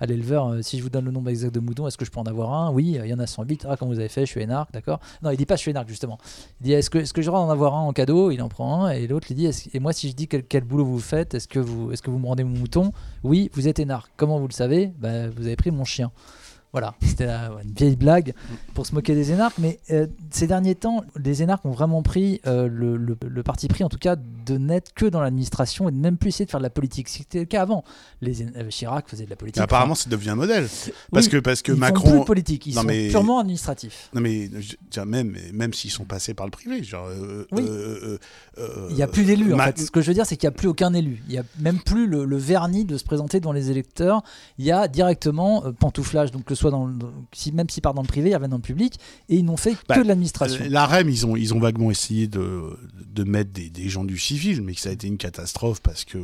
à l'éleveur, euh, si je vous donne le nombre exact de moutons, est-ce que je peux en avoir un? Oui, euh, il y en a 108. Ah, comment vous avez fait Je suis énarque, d'accord? Non, il dit pas je suis énarque, justement. Il dit est-ce que, est-ce que j'aurai en avoir un en cadeau? Il en prend un. Et l'autre lui dit et moi, si je dis quel, quel boulot vous faites, est-ce que vous, est-ce que vous me rendez mon mouton? Oui, vous êtes énarque. Comment vous le savez? Bah, Vous avez pris mon chien. Voilà, c'était une vieille blague pour se moquer des énarques. Mais euh, ces derniers temps, les énarques ont vraiment pris euh, le, le- le parti pris, en tout cas, de n'être que dans l'administration et de même plus essayer de faire de la politique. C'était le cas avant. Les, euh, Chirac faisait de la politique. mais apparemment ça devient un modèle. Parce Oui, que parce que ils font plus Macron de politique, ils Non, sont mais- purement administratifs. Non mais je- même même s'ils sont passés par le privé, genre. Oui. Il n'y a plus d'élus en fait. Ce que je veux dire, c'est qu'il n'y a plus aucun élu. Il n'y a même plus le, le vernis de se présenter devant les électeurs. Il y a directement pantouflage, donc que ce soit dans, le- dans- si, même s'ils partent dans le privé, ils reviennent dans le public et ils n'ont fait Bah, que de l'administration. Euh, La REM, ils ont, ils ont vaguement essayé de, de mettre des, des gens du civil, mais que ça a été une catastrophe parce que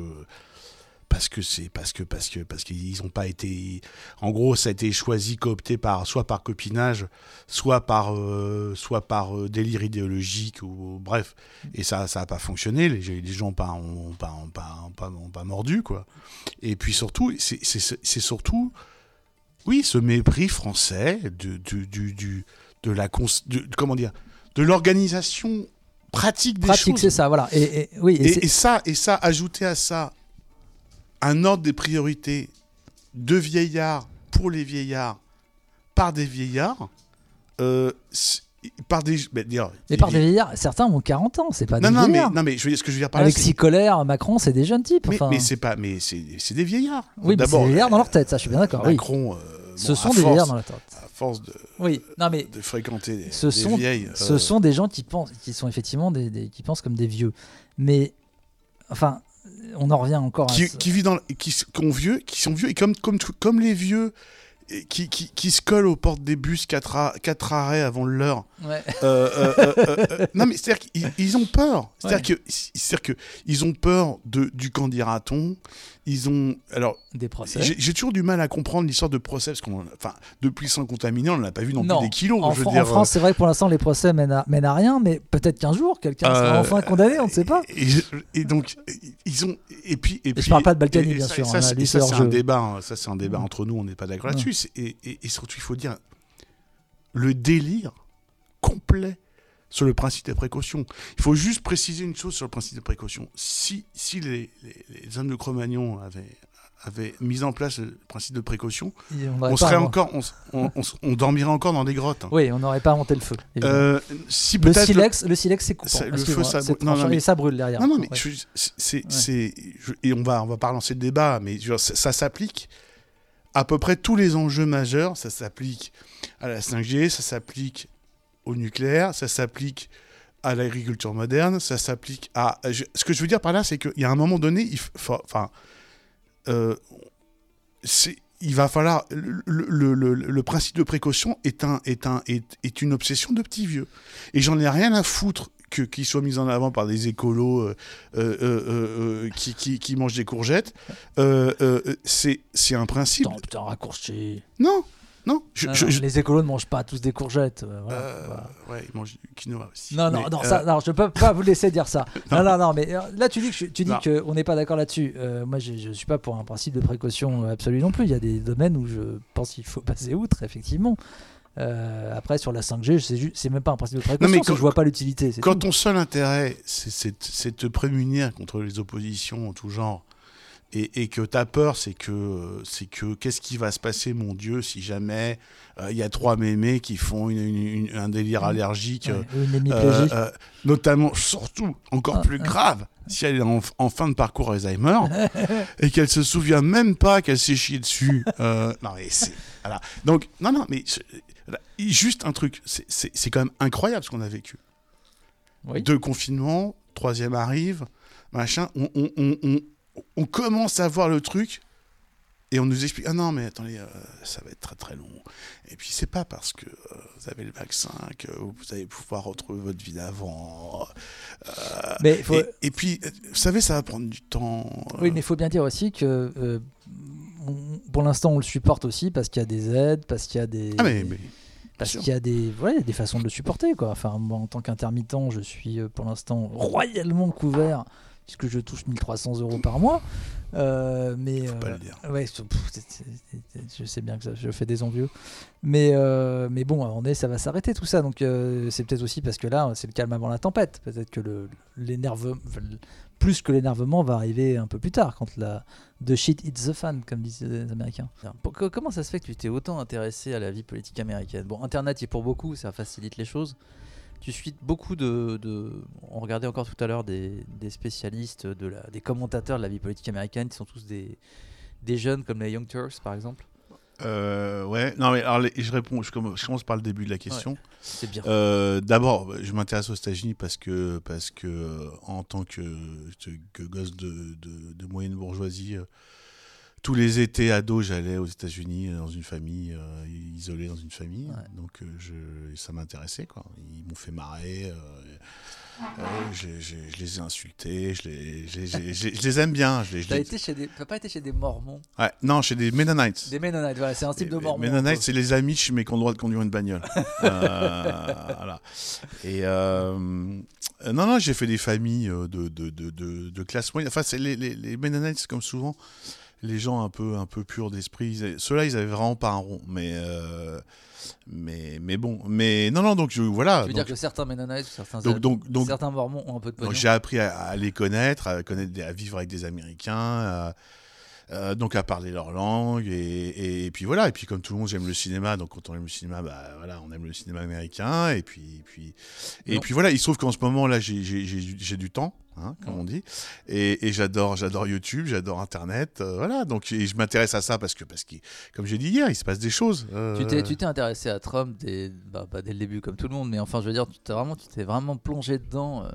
parce que c'est parce que parce que parce qu'ils n'ont pas été en gros ça a été choisi coopté par soit par copinage soit par euh, soit par euh, délire idéologique ou bref. Et ça ça a pas fonctionné. Les, les gens pas ont pas ont pas ont pas, ont pas mordu quoi. Et puis surtout c'est surtout oui ce mépris français de du du, du de la cons- de- comment dire de l'organisation pratique des Pratique, choses c'est ça, voilà. Et, et- oui, et ça, et ça, ajouter à ça un ordre des priorités de vieillards pour les vieillards par des vieillards, euh, c'est- par des. ben, dire- et par des vieillards, certains ont 40 ans, c'est pas non, des non, mais, vieillards. non, mais je veux dire, ce que je veux dire par là, Alexis Colère, Macron, c'est des jeunes types. mais, enfin. mais c'est pas, mais c'est des vieillards. oui, mais c'est des vieillards dans leur tête, ça, je suis bien d'accord. Oui. Macron, euh, Ce bon, sont à des force- vieillards dans leur tête. À force de, Oui, non, mais de fréquenter des, ce des sont, vieilles. ce euh, sont des gens qui pensent, qui sont effectivement des, des- qui pensent comme des vieux. Mais enfin, on en revient encore à qui, ce- qui vivent dans, qui, s- qui ont vieux, qui sont vieux et comme comme comme les vieux qui, qui, qui se collent aux portes des bus quatre, a- quatre arrêts avant l'heure. Ouais. Euh, euh, euh, euh, euh, non mais c'est-à-dire qu'ils ils ont peur. C'est-à-dire Ouais. que c'est-à-dire que ils ont peur de du qu'en dira-t-on. Ils ont alors des procès. j'ai toujours du mal à comprendre l'histoire de procès parce qu'on enfin depuis sans contaminer on n'en a pas vu non, Non. plus des kilos. En, je veux Fran- en dire, France, c'est vrai que pour l'instant, les procès mènent à, mènent à rien, mais peut-être qu'un jour, quelqu'un sera Euh, enfin condamné, on ne sait pas. Et, et donc ils ont et puis et, puis je parle pas de Balkany, et- et bien ça- sûr, Ça, hein, c'est- lui, ça, c'est un débat. hein, Ça c'est un débat entre nous. On n'est pas d'accord Mm. là-dessus. Et, et- et surtout il faut dire le délire complet sur le principe des précautions. Il faut juste préciser une chose sur le principe des précautions. Si, si les, les, les hommes de Cro-Magnon avaient, avaient mis en place le principe de précaution, on serait encore, on, dormirait encore dans des grottes. hein. Oui, on n'aurait pas inventé le feu. Euh, si le silex, le silex, c'est coupant. Le feu, ça brûle. Non, non, tranchant mais- et ça brûle derrière. Non, non, mais Ouais. je- et on va, on va pas relancer le débat, mais je ça, ça s'applique à peu près tous les enjeux majeurs. Ça s'applique à la 5G, ça s'applique au nucléaire, ça s'applique à l'agriculture moderne, ça s'applique à. ce que je veux dire par là, c'est qu'il y a un moment donné, il faut, enfin, euh, il va falloir. Le, le- le- le principe de précaution est, un, est, un, est, est une obsession de petits vieux. Et j'en ai rien à foutre qu'il soit mis en avant par des écolos euh, euh, qui, qui, qui mangent des courgettes. C'est un principe. Putain, raccourci. Non, non. Je, Non, je- non, je- Les écolos ne mangent pas tous des courgettes. euh, voilà, euh, voilà. ouais, ils mangent du quinoa aussi. Non, non, Mais, non, euh, ça, non, je peux pas vous laisser dire ça. non, non, non, mais là, tu dis que tu dis Non. que on n'est pas d'accord là-dessus. Moi, je, je suis pas pour un principe de précaution absolu non plus. Il y a des domaines où je pense qu'il faut passer outre, effectivement. Euh, après, sur la 5G, c'est même pas un principe de précaution, mais c'est que quand- je vois pas l'utilité. Quand tout. ton seul intérêt, c'est de te prémunir contre les oppositions en tout genre, et, et que tu as peur, c'est que, c'est que qu'est-ce qui va se passer, mon Dieu, si jamais euh, il y a trois mémés qui font une- une- une- un délire allergique, Ouais, euh, euh, notamment, surtout, encore Ah, plus ah. grave, si elle est en, en fin de parcours Alzheimer et qu'elle se souvient même pas qu'elle s'est chiée dessus. Non, mais c'est. Voilà. Donc, non, non, mais juste un truc, c'est- c'est c'est quand même incroyable ce qu'on a vécu. Oui. Deux confinements, troisième arrive, machin, on, on, on, on, commence à voir le truc. Et on nous explique, ah non, mais attendez, euh, ça va être très très long. Et puis c'est pas parce que euh, vous avez le vaccin que vous allez pouvoir retrouver votre vie d'avant. Euh, Mais faut- et, et puis, vous savez, ça va prendre du temps. Oui, mais il faut bien dire aussi que on- pour l'instant, on le supporte aussi parce qu'il y a des aides, parce qu'il y a des. Ah, mais, mais- Parce qu'il y a des, des façons de le supporter. Quoi. Enfin, moi, en tant qu'intermittent, je suis pour l'instant royalement couvert puisque je touche 1300 euros par mois. Euh, mais, faut pas euh, le dire. ouais, c'est- pff, c'est- c'est- c'est- je sais bien que ça- je fais des envieux. Mais, euh, mais bon, on est, ça va s'arrêter tout ça. Donc euh, c'est peut-être aussi parce que là, c'est le calme avant la tempête. Peut-être que le, l'énerve- enfin, le- plus que l'énervement va arriver un peu plus tard, quand la the shit hits the fan, comme disent les Américains. Pour- co- comment ça se fait que tu t'es autant intéressé à la vie politique américaine? Bon, Internet, y est pour beaucoup, ça facilite les choses. Tu suis beaucoup de, de- On regardait encore tout à l'heure des, des spécialistes, de la, des commentateurs de la vie politique américaine, qui sont tous des, des jeunes comme les Young Turks, par exemple. Euh, ouais, non, mais alors, les- je réponds, je commence, je commence par le début de la question. C'est bien. Euh, D'abord, je m'intéresse aux États-Unis parce que, parce que en tant que, que gosse de, de, de moyenne bourgeoisie, euh, tous les étés ado, j'allais aux États-Unis euh, dans une famille, euh, isolée dans une famille. Ouais. Donc euh, je, ça m'intéressait. quoi. Ils m'ont fait marrer. euh, euh, j'ai- je les ai insultés. Je les, je les- je les- je les- je les aime bien. Je les, les- été chez des... T'as pas été chez des Mormons? Ouais, non, chez des Mennonites. Des Mennonites, voilà, c'est un type de Les- Mormon. les un Mennonites, c'est les Amish, mais qui ont le droit de conduire une bagnole. Euh, voilà. Et non, non, j'ai fait des familles de, de, de, de, de classe moyenne. Enfin, c'est les, les, les Mennonites, comme souvent, les gens un peu, un peu purs d'esprit. Ceux-là, ils avaient vraiment pas un rond. Mais, euh, mais, mais bon. Mais non, non, donc je, voilà. Tu veux donc, dire que certains Mennonites, certains, donc, donc, donc, certains Mormons ont un peu de donc pognon j'ai appris à, à les connaître, à connaître, à vivre avec des Américains, à- euh, donc à parler leur langue et, et, puis voilà. Et puis comme tout le monde, j'aime le cinéma, donc quand on aime le cinéma, bah voilà, on aime le cinéma américain. Et puis, et puis, et Non. puis voilà. Il se trouve qu'en ce moment là, j'ai du temps, hein, comme on dit, et, et j'adore, j'adore YouTube, j'adore Internet, euh, voilà. Donc et je m'intéresse à ça parce que parce que comme j'ai dit hier, il se passe des choses. euh, Tu t'es, tu t'es intéressé à Trump dès, bah, dès le début comme tout le monde, mais enfin je veux dire, tu t'es vraiment, tu t'es vraiment plongé dedans. euh,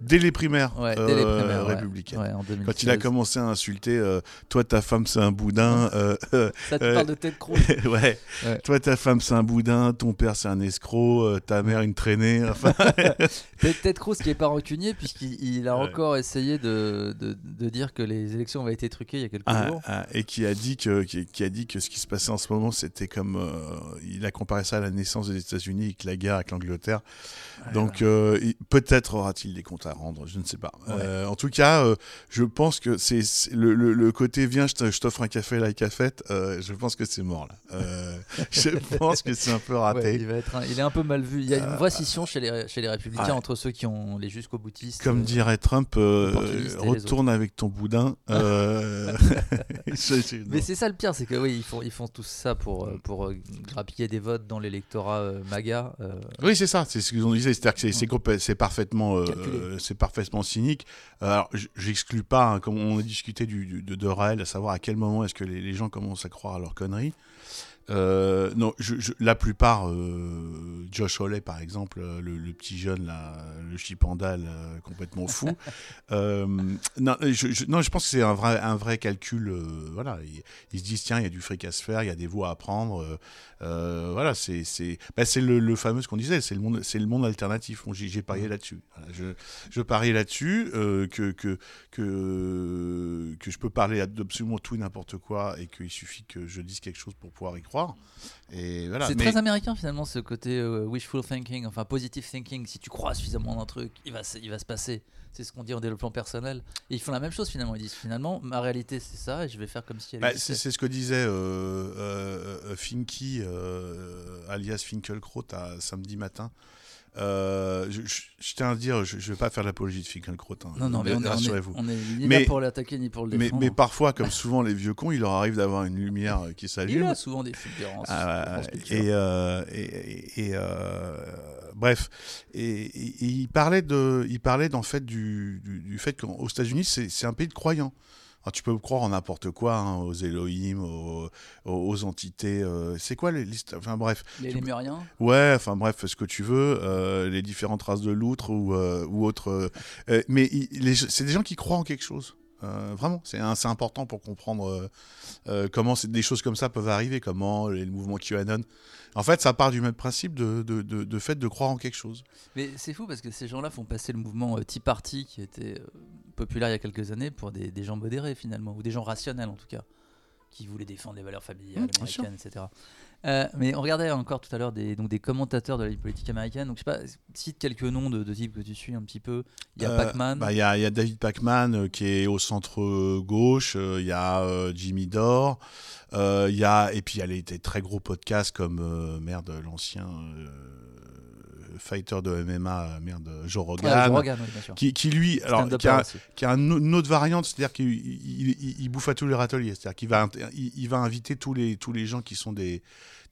dès les primaires, ouais, dès les primaires, républicaines. Ouais, en 2016. Quand il a commencé à insulter, toi ta femme c'est un boudin, Ça te parle de Ted Cruz. ouais. Ouais. toi ta femme c'est un boudin, ton père c'est un escroc, ta mère une traînée, enfin, Ted Cruz qui est pas rancunier puisqu'il il a encore essayé de, de, de dire que les élections avaient été truquées il y a quelques ah, jours. ah, et qui a dit que qui, qui a dit que ce qui se passait en ce moment c'était comme euh, il a comparé ça à la naissance des États-Unis avec la guerre avec l'Angleterre. Donc euh, peut-être aura-t-il des comptes à rendre, je ne sais pas. Euh, en tout cas, je pense que c'est le, le- le côté viens, je t'offre un café la cafette. je pense que c'est mort là. Je pense que c'est un peu raté. Il, va être un- il est un peu mal vu. Il y a une vraie scission chez les, chez les républicains entre ceux qui ont les jusqu'au boutistes. Comme euh, Trump, euh, retourne avec ton boudin. euh. Mais c'est ça le pire, c'est que oui, ils font, ils font tout ça pour, euh, pour grappiller des votes dans l'électorat MAGA. Oui, c'est ça, c'est ce qu'ils ont dit, c'est-à-dire que c'est- c'est parfaitement, c'est parfaitement cynique. Alors, j'exclus pas, hein, comme on a discuté du, du- de, de Raël, à savoir à quel moment est-ce que les, les gens commencent à croire à leurs conneries. Euh, non, je, je- la plupart, euh, Josh Hawley par exemple, euh, le, le petit jeune là, le chipandal euh, complètement fou. non, je, je- non, je pense que c'est un vrai, un vrai calcul. voilà, ils, ils se disent tiens, il y a du fric à se faire, il y a des voies à prendre. voilà, c'est c'est bah, le, le fameux ce qu'on disait, c'est le monde, c'est le monde alternatif. J'ai parié là-dessus. Voilà, je, je parie là-dessus que, que que que je peux parler d'absolument tout et n'importe quoi et qu'il suffit que je dise quelque chose pour pouvoir y croire. Et voilà. c'est mais- très américain finalement ce côté euh, wishful thinking, enfin positive thinking. Si tu crois suffisamment un truc, il va, se- il va se passer. C'est ce qu'on dit en développement personnel. Et ils font la même chose finalement. Ils disent finalement, ma réalité c'est ça et je vais faire comme si elle Bah, c'est ce que disait euh, euh, euh, Finky, alias Finkelkraut, à samedi matin. Euh, je, je- je tiens à dire, je, je vais pas faire l'apologie de Finkielkraut. Hein, Non, non, mais on est, on est, rassurez-vous. on est ni Mais- là pour l'attaquer ni pour le défendre. mais parfois, comme souvent les vieux cons, il leur arrive d'avoir une lumière qui Il s'allume. a souvent des fulgurances. Ah, et, euh, et, euh, bref, et, et- et il parlait de, il parlait en fait du, du, du fait qu'aux États-Unis c'est un pays de croyants. Alors, tu peux croire en n'importe quoi, hein, aux Elohim, aux, entités. euh, c'est quoi les listes Enfin bref, Les Lémuriens ouais, enfin bref, ce que tu veux, euh, les différentes races de loutres ou, euh, ou autres. mais c'est des gens qui croient en quelque chose. Euh, vraiment, c'est important pour comprendre euh, euh, comment des choses comme ça peuvent arriver, comment les, le mouvement QAnon. En fait, ça part du même principe de, de, de- de fait de croire en quelque chose. Mais c'est fou parce que ces gens-là font passer le mouvement Tea Party qui était populaire il y a quelques années pour des, des gens modérés finalement, ou des gens rationnels en tout cas, qui voulaient défendre les valeurs familiales Mmh, américaines, etc. Euh, mais on regardait encore tout à l'heure des, donc des commentateurs de la politique américaine. Donc je sais pas, cite quelques noms de, de types que tu suis un petit peu. Il y a Euh, Pac-Man. bah, Il y, a, il y a David Pacman euh, qui est au centre euh, gauche, il y a euh, Jimmy Dore, il y a, et puis il y a les, des très gros podcasts comme merde, l'ancien fighter de MMA, euh, merde, Joe Ouais, Rogan. Joe Rogan, oui, bien sûr. Qui, qui, lui, alors, qui a, qui une autre variante, c'est-à-dire qu'il il, il- il bouffe à tous les râteliers, c'est-à-dire qu'il va, il, inviter tous les, tous les gens qui sont des,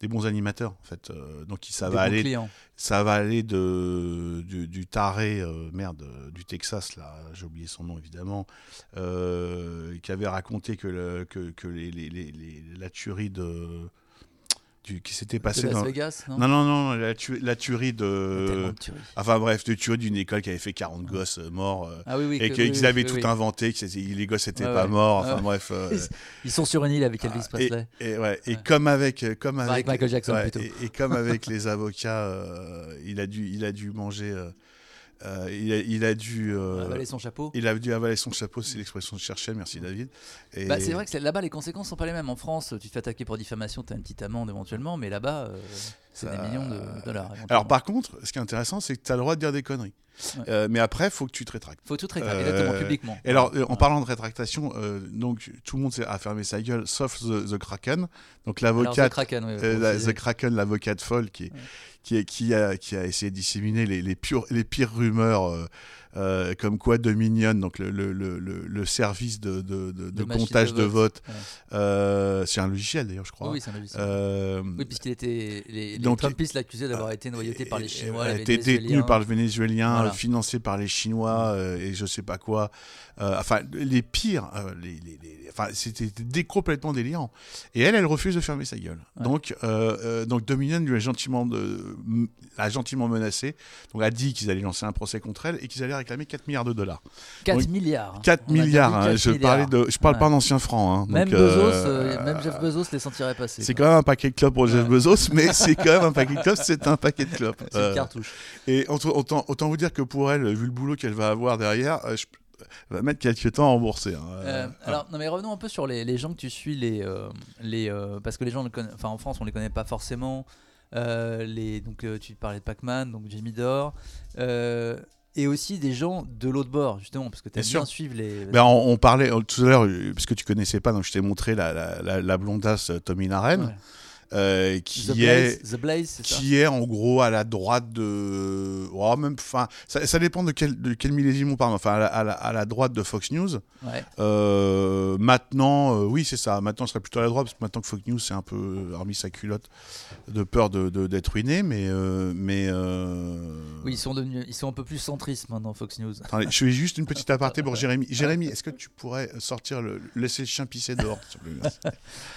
des bons animateurs, en fait. Euh, donc ça Des va aller clients. ça va aller de, du, du taré, euh, merde, euh, du Texas, là, j'ai oublié son nom évidemment, euh, qui avait raconté que, le, que, que les, les, les- les- la tuerie de. Du, qui s'était passé Las dans. Vegas, non, Non, non, non, la, tu- la tuerie de. tueries. Enfin bref, de tuerie d'une école qui avait fait 40 gosses euh, morts. euh, Ah oui, oui. et qu'ils oui, avaient tout inventé, que les gosses n'étaient Ouais, pas ouais. morts. Enfin Ouais. bref. euh, Ils sont sur une île avec Elvis ah, Presley. Et, ouais, et Ouais. comme avec, euh, comme avec, avec Michael Jackson, plutôt. Et, et comme avec les avocats, euh, il a dû, il a dû manger, euh, euh, il, a, il a dû, euh, Avaler son chapeau. il a dû avaler son chapeau, c'est l'expression que je cherchais. Merci David. Et- Bah, c'est vrai que là-bas, les conséquences sont pas les mêmes. En France, tu te fais attaquer pour diffamation, tu as une petite amende éventuellement, mais là-bas, euh, c'est Ça- des millions de dollars. Alors par contre, ce qui est intéressant, c'est que tu as le droit de dire des conneries. Ouais. Euh, mais après, faut que tu te rétractes. faut tout rétracter, Euh, exactement, publiquement. Et alors, euh, en parlant de rétractation, euh, donc tout le monde a fermé sa gueule, sauf The, Kraken. Donc l'avocat The Kraken, Euh, l'avocate folle, qui, qui, qui, a, qui a essayé de disséminer les, les, pures- les pires rumeurs, euh, comme quoi Dominion, donc le, le, le, service de, de, comptage de vote. vote, Ouais. euh, c'est un logiciel d'ailleurs, je crois. Oui, oui, c'est un logiciel. Euh, Oui, puisqu'il était. Les, les donc, Trumpistes l'accusaient d'avoir été noyauté par les Chinois. a les été détenu par le Vénézuélien, Voilà. financé par les Chinois et je sais pas quoi. Enfin, les pires, les, enfin, c'était dé- complètement délirant. Et elle, elle refuse de fermer sa gueule. Ouais. Donc, donc Dominion lui a gentiment, de, a gentiment menacé, donc a dit qu'ils allaient lancer un procès contre elle et qu'ils allaient réclamer 4 milliards de dollars. 4 Oui. milliards. hein. 4 On a déjà milliards, dit hein, 4 je, milliards. parlais de, je parle Ouais. pas d'anciens francs. hein, Même Bezos, euh, euh, même Jeff Bezos les sentirait passer. C'est quand même un paquet de clopes pour Jeff. Bezos, mais c'est quand même un paquet de clopes, c'est un paquet de clopes. C'est une Euh, cartouche. Et autant, vous dire que pour elle, vu le boulot qu'elle va avoir derrière, je- elle va mettre quelques temps à rembourser. hein. Euh, alors, non, mais revenons un peu sur les, les gens que tu suis, les, euh, les, euh, parce que les gens, le connaissent- enfin en France, on les connaît pas forcément. Les, donc, tu parlais de Pac-Man, donc Jamie Dore, et aussi des gens de l'autre bord, justement, parce que tu Bien aimes sûr. bien suivre les. Ben, on, on parlait euh, tout à l'heure, euh, parce que tu connaissais pas, donc je t'ai montré la, la, la, la blondasse euh, Tommy Naren, Ouais. Euh, The qui, Blaze, est, The Blaze, c'est ça qui est en gros à la droite de. Oh, même, enfin, ça, ça dépend de quel, de quel millésime on parle, enfin, à la, à la- à la droite de Fox News. Ouais. Euh, maintenant, euh, oui, c'est ça. Maintenant, je serais plutôt à la droite, parce que maintenant que Fox News, c'est un peu remis sa culotte de peur de, d'être ruiné, mais. mais Oui, ils sont devenus, ils sont un peu plus centristes maintenant, Fox News. Je fais juste une petite aparté pour Jérémy. Jérémy, est-ce que tu pourrais sortir le laisser le chien pisser dehors.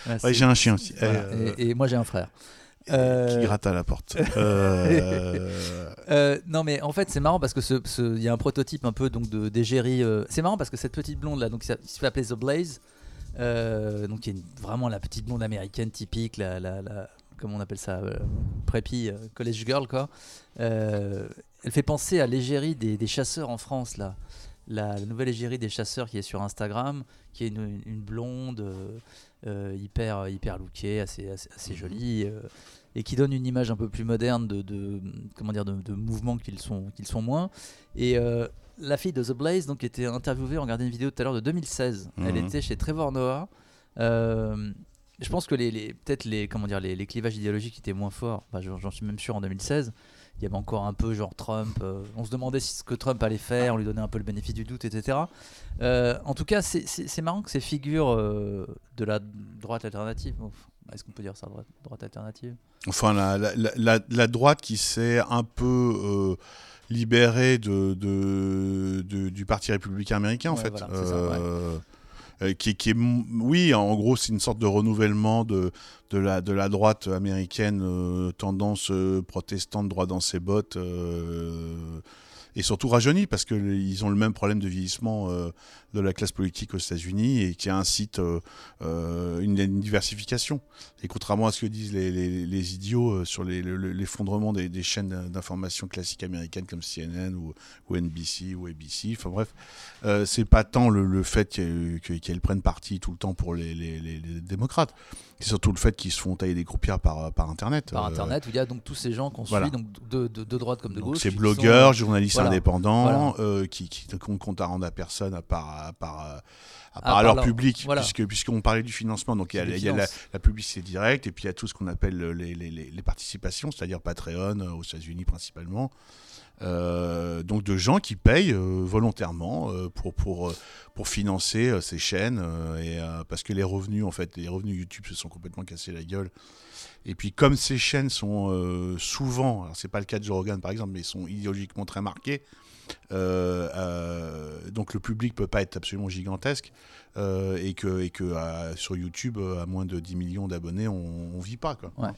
Ouais, Ouais, j'ai un chien aussi. voilà. et, et moi, j'ai un frère. qui Euh, gratte à la porte. Euh, Euh, non mais en fait c'est marrant parce que ce- ce- il y a un prototype un peu donc de d'égérie. euh, c'est marrant parce que cette petite blonde là, donc ça, qui se fait appeler The Blaze, euh, donc qui est une- vraiment la petite blonde américaine typique, la, la, la- comment on appelle ça, euh, preppy, college girl quoi. Elle fait penser à l'égérie des, des chasseurs en France là. La, la nouvelle égérie des chasseurs qui est sur Instagram, qui est une, une blonde hyper hyper lookée, assez assez, assez jolie. euh, et qui donne une image un peu plus moderne de, de comment dire de, de mouvements qu'ils sont qu'ils sont moins. Et euh, la fille de The Blaze donc était interviewée on regardait une vidéo tout à l'heure de 2016 elle Mhm. était chez Trevor Noah. Euh, je pense que les, les- peut-être les comment dire les, les clivages idéologiques étaient moins forts. Enfin, j'en j'en suis même sûr en 2016 il y avait encore un peu genre Trump. euh, on se demandait ce que Trump allait faire, on lui donnait un peu le bénéfice du doute, etc. Euh, en tout cas, c'est- marrant que ces figures euh, de la droite alternative, est-ce qu'on peut dire ça, droite, droite alternative? Enfin, la, la- la- la- la droite qui s'est un peu libérée de, de- de- du Parti républicain américain, en Ouais, fait. voilà. Euh, qui, est, oui, en gros, c'est une sorte de renouvellement de, de, la, de la droite américaine, euh, tendance euh, protestante, droit dans ses bottes, et surtout rajeunie, parce qu'ils ont le même problème de vieillissement euh, de la classe politique aux États-Unis et qui incite euh, euh, une, diversification. Et contrairement à ce que disent les, idiots euh, sur l'effondrement des, chaînes d'in- d'information classiques américaines comme CNN ou, NBC ou ABC, enfin bref, euh, c'est pas tant le, fait qu'elles que- qu'elles prennent parti tout le temps pour les démocrates, c'est surtout le fait qu'ils se font tailler des croupières par, par Internet. Par Euh, Internet, où il y a donc tous ces gens qu'on voilà. suit, donc de, de- de droite comme de donc gauche. qui blogueurs, sont, journalistes voilà. indépendants, euh, qui, qui ne comptent à rendre à personne à part, à part, à part leur public, voilà. puisqu'on parlait du financement. Donc il y a, C'est des il y a la, la publicité directe et puis il y a tout ce qu'on appelle les, les- les- participations, c'est-à-dire Patreon euh, aux États-Unis principalement. Euh, donc de gens qui payent euh, volontairement euh, pour, pour, pour financer ces chaînes et parce que les revenus en fait les revenus YouTube se sont complètement cassés la gueule. Et puis comme ces chaînes sont souvent alors c'est pas le cas de Joe Rogan par exemple mais sont idéologiquement très marquées donc le public peut pas être absolument gigantesque euh, et que, et que euh, sur YouTube euh, à moins de 10 millions d'abonnés on, on vit pas quoi. Ouais.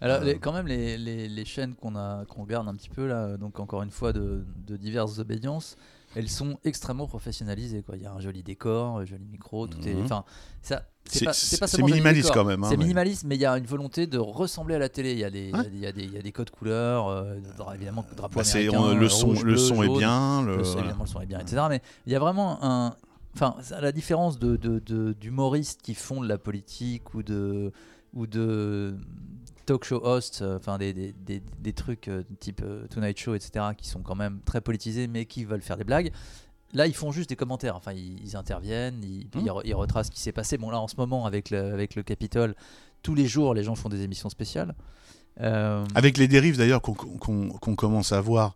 Alors, Euh. les- quand même, les, les- les chaînes qu'on a, qu'on regarde un petit peu là, donc encore une fois de, de diverses obédiences, elles sont extrêmement professionnalisées. Quoi. Il y a un joli décor, un joli micro, tout est. Mhm. Enfin, ça. C'est minimaliste décor. quand même. hein, C'est minimaliste, mais il y a une volonté de ressembler à la télé. Il y a des, il y a Ouais. des- il y a des, il y a des codes couleurs, euh, évidemment, drapeau Bah, c'est- américain, on- le son, rouge, le bleu, son est bien. Le, Le son, voilà. évidemment, le son est bien, etc. Mais il y a vraiment un. Enfin, à la différence de, d'humoristes qui font de la politique ou de, ou de talk show hosts, euh, enfin des, des, des- des trucs euh, type euh, Tonight Show, etc., qui sont quand même très politisés mais qui veulent faire des blagues. Là, ils font juste des commentaires. Enfin, ils, ils interviennent, ils, Mmh. ils re- ils retracent ce qui s'est passé. Bon, là, en ce moment, avec le, avec le Capitole, tous les jours, les gens font des émissions spéciales. Euh, Avec les dérives d'ailleurs qu'on commence à voir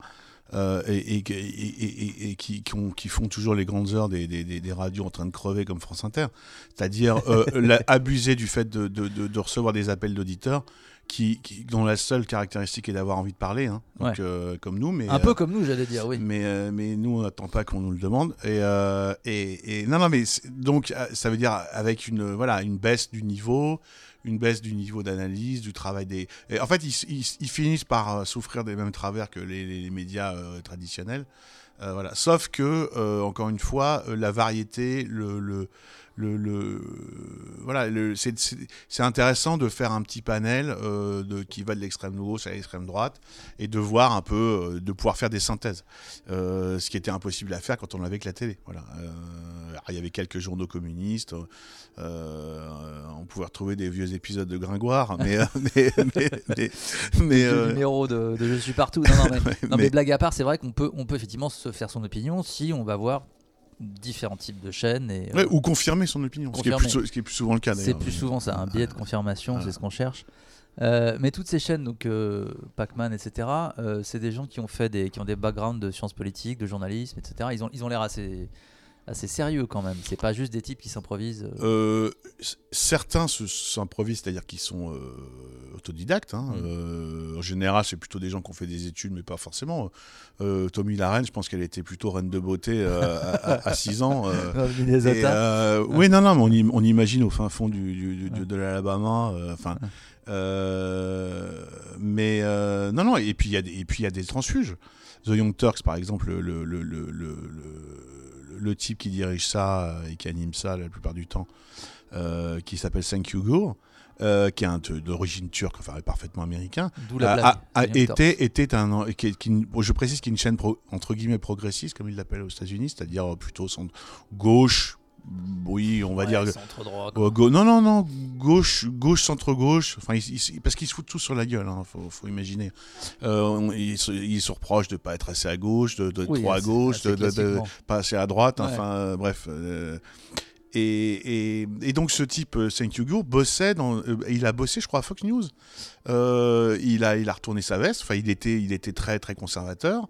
euh, et, et- et- et- qui, qui ont- qui font toujours les grandes heures des, des- des- radios en train de crever comme France Inter, c'est-à-dire euh, abuser du fait de, de- de- de recevoir des appels d'auditeurs qui, qui- dont la seule caractéristique est d'avoir envie de parler, hein, donc, Ouais. euh, comme nous, mais un euh, peu comme nous, j'allais dire, oui. mais, euh, mais nous, on n'attend pas qu'on nous le demande. Et, euh, et, et- non, non, mais donc euh, ça veut dire avec une voilà une baisse du niveau, une baisse du niveau d'analyse, du travail des. et en fait, ils, ils- ils finissent par euh, souffrir des mêmes travers que les, les médias euh, traditionnels. Euh, voilà. Sauf que euh, encore une fois, euh, la variété, le, le le, le- voilà, c'est- intéressant de faire un petit panel de, qui va de l'extrême gauche à l'extrême droite et de voir un peu, de pouvoir faire des synthèses. Ce qui était impossible à faire quand on avait que la télé. Voilà. Il y avait quelques journaux communistes. on pouvait retrouver des vieux épisodes de Gringoire, mais mais mais, mais, mais, le numéro de, de Je suis partout. Non, non, mais, non, mais- blague à part, c'est vrai qu'on peut, on peut effectivement se faire son opinion si on va voir différents types de chaînes. Et, euh, ouais, ou confirmer son opinion, ce qui, est plus, Confirmer. sou- ce qui est plus souvent le cas. c'est plus souvent ça, un biais de confirmation, c'est ce qu'on cherche. Euh, mais toutes ces chaînes, donc euh, Pac-Man, etc., euh, c'est des gens qui ont fait des, qui ont des backgrounds de sciences politiques, de journalisme, etc. Ils ont, ils ont l'air assez, assez sérieux quand même. C'est pas juste des types qui s'improvisent. euh. Euh, certains se- s'improvisent, c'est-à-dire qu'ils sont euh, autodidactes. hein. Mm. Euh, en général, c'est plutôt des gens qui ont fait des études, mais pas forcément. Tommy Larraine, je pense qu'elle était plutôt reine de beauté à 6 ans. et, Oui, non, non, mais on, im- on imagine au fin fond du, du- du- de, l'Alabama. Enfin, mais non, non. Et puis il y a des, et puis il y a des transfuges. The Young Turks, par exemple, le, le, le, le, le- type qui dirige ça euh, et qui anime ça la plupart du temps, euh, qui s'appelle Thank You Go, euh, qui est d'origine turque, enfin parfaitement américain, la a, blague. a- était un, qui, est- qui- je précise qu'il y a une chaîne pro- entre guillemets progressiste, comme ils l'appellent aux États-Unis, c'est-à-dire plutôt gauche, oui, on va Ouais, dire centre droit. quoi. euh, non, non, non, gauche, gauche, centre gauche. Enfin, ils- ils- parce qu'ils se foutent tous sur la gueule. Hein, faut, faut imaginer. Euh, on- ils, se, ils se reprochent de pas être assez à gauche, de, de Oui, trop à gauche, assez de, de- pas assez à droite. Ouais. Enfin, euh, bref. euh, et, et, et donc ce type, euh, Thank You Go, bossait dans. euh, il a bossé, je crois, à Fox News. Euh, il, a, il a retourné sa veste. Enfin, il était, il était très, très conservateur.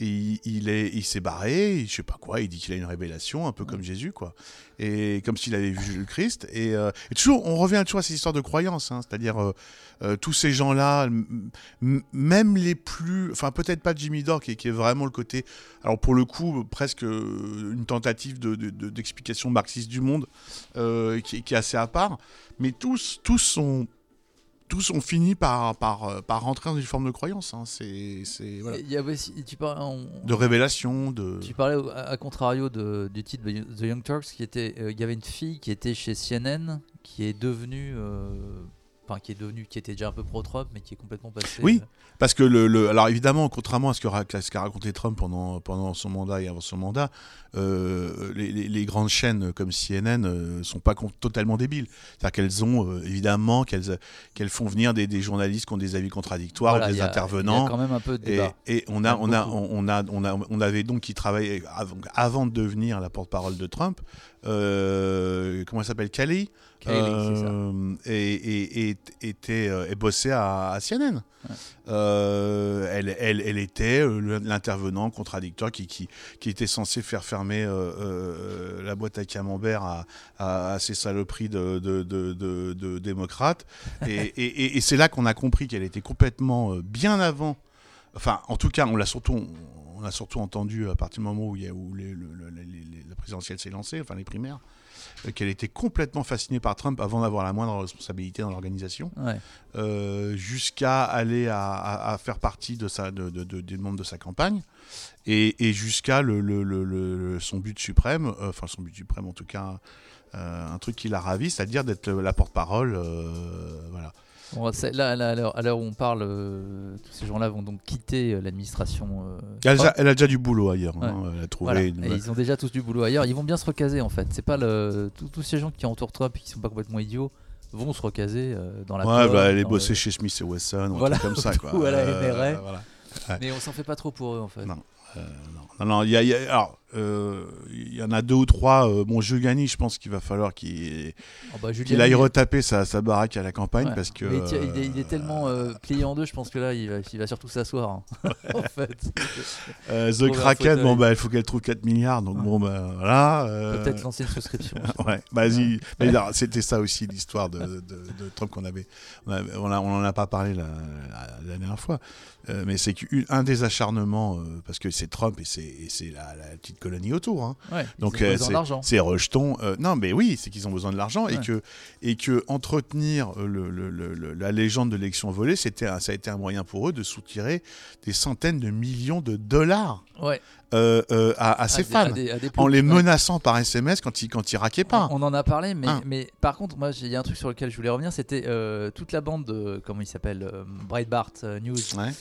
Et il, il est, il s'est barré. Je sais pas quoi. Il dit qu'il a une révélation, un peu comme Jésus, quoi. Et comme s'il avait vu le Christ. Et, euh, et toujours, on revient toujours à ces histoires de croyance. hein. C'est-à-dire, euh, euh, tous ces gens-là, même les plus. Enfin, peut-être pas Jimmy Dore, qui, est- qui est vraiment le côté. Alors, pour le coup, presque une tentative de- de- de- d'explication marxiste du monde, qui, qui est assez à part. Mais tous, tous sont tous ont fini par, par, euh, par rentrer dans une forme de croyance. hein. C'est, voilà. Il y avait aussi, tu parlais, on- De révélation, de. Tu parlais à, à contrario de- du titre The The Young Turks, qui était, euh, il y avait une fille qui était chez CNN, qui est devenue, euh, enfin qui est devenue, qui était déjà un peu pro-Trump, mais qui est complètement passée. Oui. euh, Parce que, le, le- alors évidemment, contrairement à ce qu'a raconté Trump pendant, pendant son mandat et avant son mandat, euh, les, les- les grandes chaînes comme CNN ne sont pas totalement débiles. C'est-à-dire qu'elles ont, euh, évidemment, qu'elles qu'elles font venir des, des journalistes qui ont des avis contradictoires, voilà, des a- intervenants. Il y a quand même un peu de Et, débat. et on a, on a, on a, on a, on avait donc qui travaillait avant, avant de devenir la porte-parole de Trump. euh, comment elle s'appelle, Kelly? Ça. Euh, et, et, et, était, euh, et bossait à, à CNN. Ouais. Euh, elle, elle, elle était l'intervenant contradictoire qui, qui, qui était censé faire fermer euh, euh, la boîte à camembert à, à, à ces saloperies de, de, de, démocrates. Et, et, et- et c'est là qu'on a compris qu'elle était complètement bien avant. Enfin, en tout cas, on l'a surtout, on a surtout entendu à partir du moment où, il y a, où les- le- le- les- les- la présidentielle s'est lancée, enfin les primaires, qu'elle était complètement fascinée par Trump avant d'avoir la moindre responsabilité dans l'organisation, Ouais. euh, jusqu'à aller à, à- à faire partie de sa, de, de- de- des membres de sa campagne, et, et jusqu'à le, le- le- le- son but suprême, euh, enfin son but suprême en tout cas, euh, un truc qui l'a ravi, c'est-à-dire d'être la porte-parole, euh, voilà. Bon, là, là, à l'heure où on parle, euh, tous ces gens-là vont donc quitter euh, l'administration. euh, Elle, a déjà- elle a déjà du boulot ailleurs, hein, elle a trouvé Voilà. une- Et ils ont déjà tous du boulot ailleurs. Ils vont bien se recaser en fait. C'est pas le tous, tous ces gens qui entourent Trump et qui sont pas complètement idiots vont se recaser dans la. Ouais, com, bah, elle est dans bossée le- chez Smith et Wesson, ou Voilà, un truc comme ça, quoi. Mais on s'en fait pas trop pour eux en fait. Non. Non, non, y a, il y a- alors, il y en a deux ou trois. Euh, bon, Giuliani, je pense qu'il va falloir qu'il Oh, bah, aille retaper sa, sa baraque à la campagne ouais. parce que. Mais il, est, il est euh, tellement euh, plié en deux, je pense que là, il va, il va surtout s'asseoir. hein. en fait. euh, The Kraken, bon, bah, il faut qu'elle trouve 4 milliards, donc Ouais. bon, bah, voilà. euh, Peut-être lancer une souscription. Ouais, vas-y. Alors, C'était ça aussi l'histoire de, de- de Trump qu'on avait. On on a- on en a pas parlé la, la- la dernière fois. Euh, mais c'est qu'un des acharnements, euh, parce que c'est Trump et c'est et c'est la, la petite colonie autour. Hein. Ouais, Donc euh, c'est- rejetons. euh, non, mais oui, c'est qu'ils ont besoin de l'argent et que et que entretenir euh, le- le- le- le- la légende de l'élection volée, c'était ça a été un moyen pour eux de soutirer des centaines de millions de dollars Ouais. euh, euh, à, à des- fans à des- à des en plots. les Ouais. menaçant par SMS quand ils quand ils raquaient pas. On en a parlé, mais, Hein. mais par contre, moi, il y a un truc sur lequel je voulais revenir, c'était euh, toute la bande de, comment il s'appelle, Breitbart News. Ouais.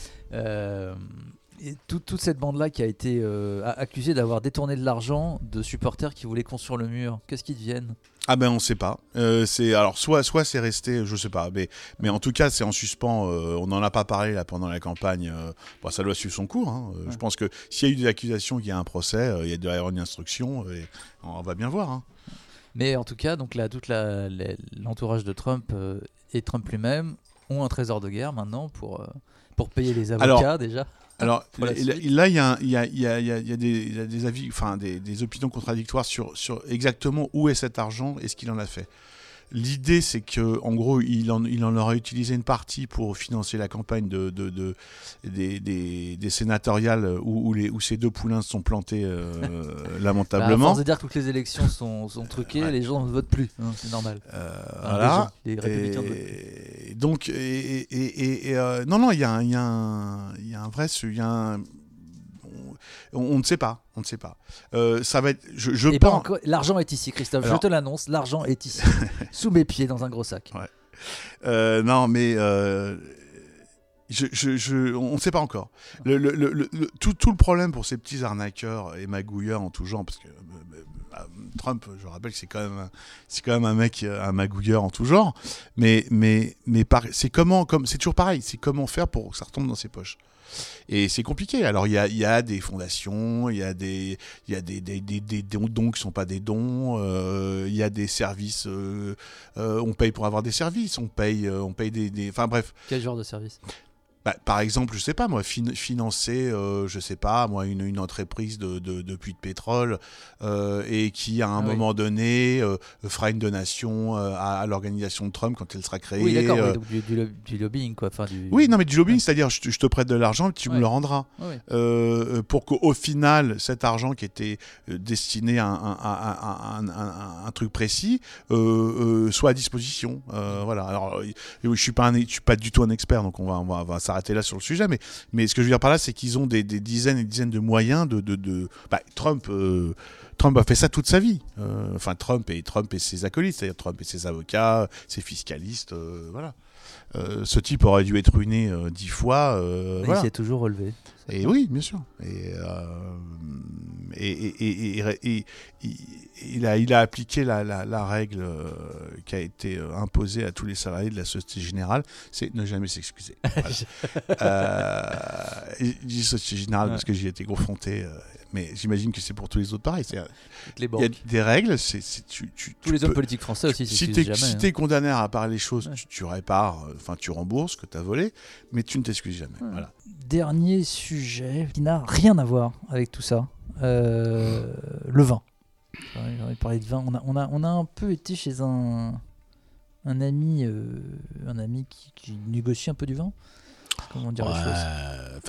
Et tout- toute cette bande-là qui a été euh, accusée d'avoir détourné de l'argent de supporters qui voulaient construire le mur. Qu'est-ce qu'ils deviennent? Ah ben on sait pas. Euh, c'est alors soit soit c'est resté, je sais pas, mais mais en tout cas c'est en suspens. euh, on n'en a pas parlé là pendant la campagne. bon, ça doit suivre son cours. hein. Je pense que s'il y a eu des accusations, qu'il y a un procès, il y a de la une instruction, et on va bien voir. hein. Mais en tout cas, donc là, toute l'entourage de Trump et Trump lui-même ont un trésor de guerre maintenant pour, pour payer les avocats Alors, déjà. Alors là, il y a des avis, enfin des, des opinions contradictoires sur, sur exactement où est cet argent et ce qu'il en a fait. L'idée, c'est que, en gros, il en, il en aura utilisé une partie pour financer la campagne de, de, de- des, des, des sénatoriales où, où, les, où ces deux poulains se sont plantés euh, Bah, à lamentablement. force de dire que toutes les élections sont, sont truquées, Ouais. les gens ne votent plus. hein, c'est normal. Euh, Enfin, voilà. les, gens, les républicains votent donc, et, et- et- et, euh, non, non, il y a, un- y, y a vrai, il y a un- on, on ne sait pas, on ne sait pas. Euh, ça va être, je, je Et pas pense. L'argent est ici, Christophe. Alors- Je te l'annonce. L'argent est ici, sous mes pieds, dans un gros sac. Euh, non, mais euh, je, je, je- on ne sait pas encore. Le, le- le- le- le- tout, tout le problème pour ces petits arnaqueurs et magouilleurs en tout genre, parce que Trump, je rappelle que c'est quand même, un- c'est quand même un mec, un magouilleur en tout genre. Mais, mais, mais par- c'est comment, comme, c'est toujours pareil. C'est comment faire pour que ça retombe dans ses poches. Et c'est compliqué. Alors il y a, des fondations, il y a des, y a des, des, des, des dons, qui sont pas des dons. euh, il y a des services. euh, euh, on paye pour avoir des services. On paye, on paye des, des- Enfin bref. Quel genre de service? Bah, par exemple, je sais pas moi, fin- financer, euh, je sais pas moi, une, une entreprise de, de, de puits de pétrole euh, et qui à un Ah oui. moment donné euh, fera une donation euh, à, à l'organisation de Trump quand elle sera créée. Oui, d'accord, oui, donc du, du, lo- du lobbying, quoi. Enfin, du... oui, non, mais du lobbying, c'est-à-dire je, te- je te prête de l'argent, tu me le rendras. Ouais, pour qu'au final, cet argent qui était destiné à un, à- à- truc précis soit à disposition. Voilà. Alors, je suis pas, un- je suis pas du tout un expert, donc on va, on va, on va s'arrêter là sur le sujet. Mais, mais ce que je veux dire par là, c'est qu'ils ont des, dizaines et dizaines de moyens de, de, de- bah, Trump. euh, Trump a fait ça toute sa vie. Euh, enfin, Trump et Trump et ses acolytes, c'est-à-dire Trump et ses avocats, ses fiscalistes, euh, voilà. Euh, ce type aurait dû être ruiné euh, dix fois. euh, voilà. Il s'est toujours relevé. Et oui, bien sûr. Et, il, a, il a appliqué la, la- la règle qui a été imposée à tous les salariés de la Société Générale, c'est ne jamais s'excuser. Voilà. Euh, je dis Société Générale parce que j'y ai été confronté, mais j'imagine que c'est pour tous les autres pareil. Il y a des règles, c'est tu, tu- Tous tu les hommes peux- politiques français aussi, si t'es jamais. si hein. t'es condamné à réparer les choses, Ouais. tu, tu répares, euh, enfin tu rembourses ce que tu as volé, mais tu ne t'excuses jamais. Ouais. Voilà. Dernier sujet qui n'a rien à voir avec tout ça. Euh, le vin. J'ai envie de parler de vin. On a, on, a, on a un peu été chez un, un ami, euh, un ami qui, qui négocie un peu du vin. Comment dire les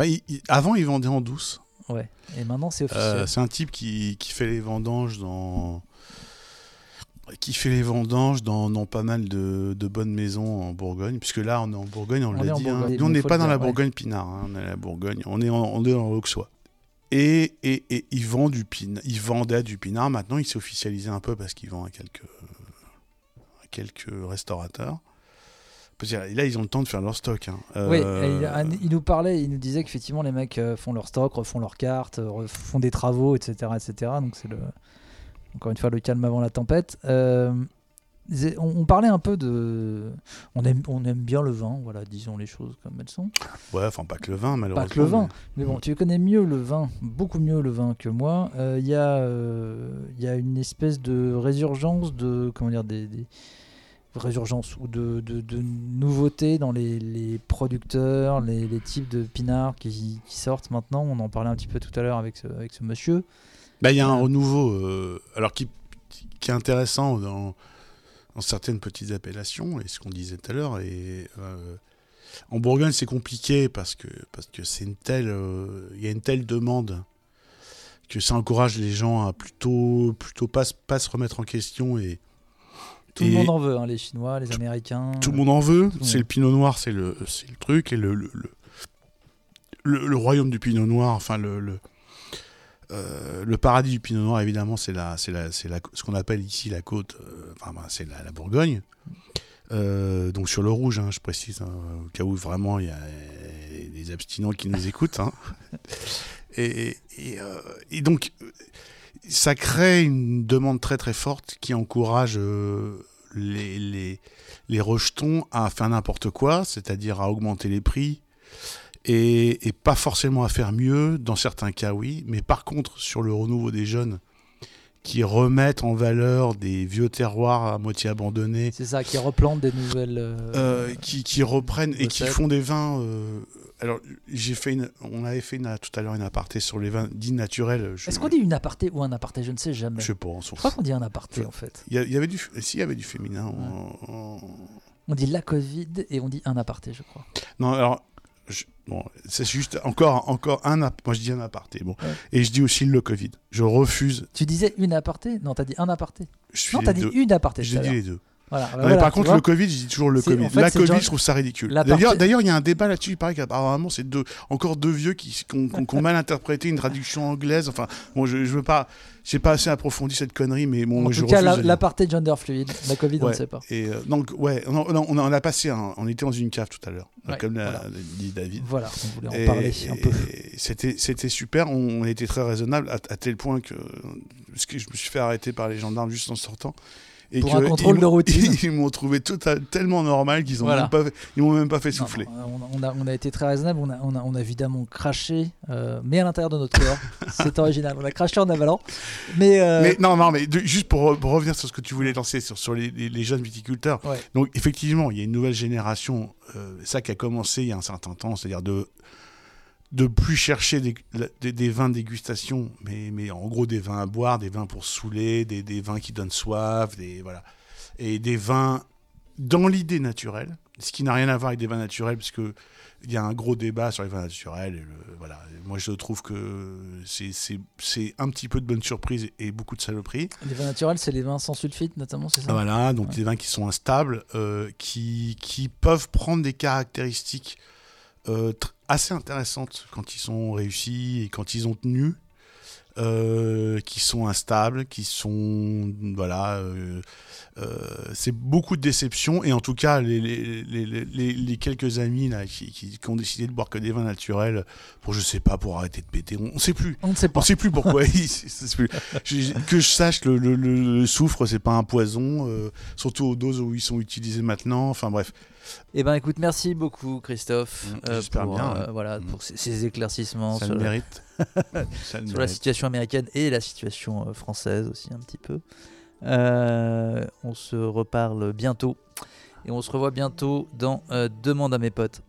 choses? Il- avant, il vendait en douce. Ouais. Et maintenant, c'est officiel. Euh, c'est un type qui, qui fait les vendanges dans qui fait les vendanges dans, dans pas mal de, de bonnes maisons en Bourgogne, puisque là on est en Bourgogne, on, l'a dit. hein. Nous on n'est pas dans la ouais. Bourgogne Pinard, hein, on est à la Bourgogne, on est en, on est dans l'Auxois. Et, et, et il vend du pin, il vendait du pinard. Maintenant, il s'est officialisé un peu parce qu'il vend à quelques à quelques restaurateurs. Là, ils ont le temps de faire leur stock. hein. Oui, Euh, il, il nous parlait, il nous disait qu'effectivement les mecs euh, font leur stock, refont leurs cartes, euh, font des travaux, etc. etc. donc c'est le, encore une fois le calme avant la tempête. Euh, on, on parlait un peu de... On aime, on aime bien le vin, voilà, disons les choses comme elles sont. Ouais, enfin pas que le vin, malheureusement. Pas que le vin, mais- mais bon, tu connais mieux le vin, beaucoup mieux le vin que moi. Il y, a, euh, il y a une espèce de résurgence de... Comment dire des, des- résurgence ou de, de, de nouveautés dans les, les producteurs, les, les types de pinards qui, qui sortent maintenant. On en parlait un petit peu tout à l'heure avec ce, avec ce monsieur. Bah, il y a un Euh, renouveau, euh, alors qui, qui est intéressant dans, dans certaines petites appellations, et ce qu'on disait tout à l'heure. Et euh, en Bourgogne, c'est compliqué parce que parce que c'est une telle, euh, il y a une telle demande que ça encourage les gens à plutôt plutôt pas pas se remettre en question et Tout et le monde en veut, hein, les Chinois, les Américains. tout le monde en veut. C'est le Pinot Noir, c'est le le truc et le le, le, royaume du Pinot Noir, enfin le, le euh, le paradis du Pinot Noir, évidemment, c'est la, c'est la, c'est la, ce qu'on appelle ici la côte, euh, enfin, bah, c'est la, la Bourgogne. Euh, donc sur le rouge, hein, je précise, hein, au cas où vraiment il y a des abstinents qui nous écoutent. hein. Et, et, et donc, ça crée une demande très très forte qui encourage euh, les, les, les rejetons à faire n'importe quoi, c'est-à-dire à augmenter les prix, et, et pas forcément à faire mieux, dans certains cas oui, mais par contre sur le renouveau des jeunes qui remettent en valeur des vieux terroirs à moitié abandonnés, C'est ça, qui replante des nouvelles. euh, euh, qui, qui reprennent et qui font des vins. Alors j'ai fait, une, on avait fait une- tout à l'heure une aparté sur les vins dits naturels. Je, Est-ce qu'on dit une aparté ou un aparté? Je ne sais jamais. Je sais pas, on Je crois qu'on dit un aparté en fait. Il y, avait du, si, il y avait du féminin. en- On dit la Covid et on dit un aparté, je crois. Non, alors, je- bon, c'est juste encore, encore un. Moi, je dis un aparté. Bon, Ouais. et je dis aussi le Covid. Je refuse. Tu disais une aparté? Non, t'as dit un aparté. Je Non, t'as les dit deux. une aparté. J'ai dit les deux. Voilà. Non, mais par contre, vois. le Covid, je dis toujours le Covid. en fait, la Covid, genre- je trouve ça ridicule. D'ailleurs, partie- il y a un débat là-dessus. Il paraît qu'apparemment, c'est deux, encore deux vieux qui, qui ont, qui mal interprété une traduction anglaise. Enfin, bon, je, je veux pas. J'ai pas assez approfondi cette connerie, mais bon, en je tout cas, refuse la- de- l'aparté gender fluide. La Covid, on ne sait pas. Et euh, donc, ouais, on, on, on en a passé un. On était dans une cave tout à l'heure, Ouais, comme l'a dit David. Voilà, on voulait en Et- parler un peu. C'était, c'était super. On, on était très raisonnable à, à tel point que, parce que je me suis fait arrêter par les gendarmes juste en sortant. Et Pour que un contrôle de routine. Ils m'ont trouvé tellement normal qu'ils ont Voilà. même pas fait- ils m'ont même pas fait souffler. non, on, a, on a- on a été très raisonnable, on a, on a- on a évidemment craché, euh, mais à l'intérieur de notre corps. C'est original, on a craché en avalant. Mais, euh, Mais non, non, mais de- juste pour, pour revenir sur ce que tu voulais lancer sur, sur les, les- les jeunes viticulteurs. Ouais. Donc, effectivement, il y a une nouvelle génération, euh, ça qui a commencé il y a un certain temps, c'est-à-dire de de plus chercher des, des, des vins de dégustation, mais, mais en gros des vins à boire, des vins pour saouler, des, des vins qui donnent soif, des, voilà. et des vins dans l'idée naturelle, ce qui n'a rien à voir avec des vins naturels, parce que il y a un gros débat sur les vins naturels. et le- voilà. Moi, je trouve que c'est- un petit peu de bonne surprise et beaucoup de saloperie. les vins naturels, c'est les vins sans sulfite notamment, c'est ça? Voilà, donc Ouais. des vins qui sont instables, euh, qui, qui peuvent prendre des caractéristiques euh, assez intéressantes quand ils sont réussis et quand ils ont tenu, euh, qui sont instables, qui sont voilà, euh, euh, c'est beaucoup de déception et en tout cas les, les, les, les- les quelques amis là qui, qui- qui ont décidé de boire que des vins naturels pour je sais pas pour arrêter de péter, on, on sait plus. On ne sait On pas. sait plus pourquoi. que je sache, le, le, le- soufre, c'est pas un poison, surtout aux doses où ils sont utilisés maintenant. Enfin bref. Eh ben écoute, merci beaucoup Christophe Mm, euh, pour, bien, euh, ouais. voilà, Mm. pour ces, ces éclaircissements ça sur, le la, mérite. Ça le sur la situation américaine et la situation euh, française aussi un petit peu. On se reparle bientôt et on se revoit bientôt dans Demande à mes potes.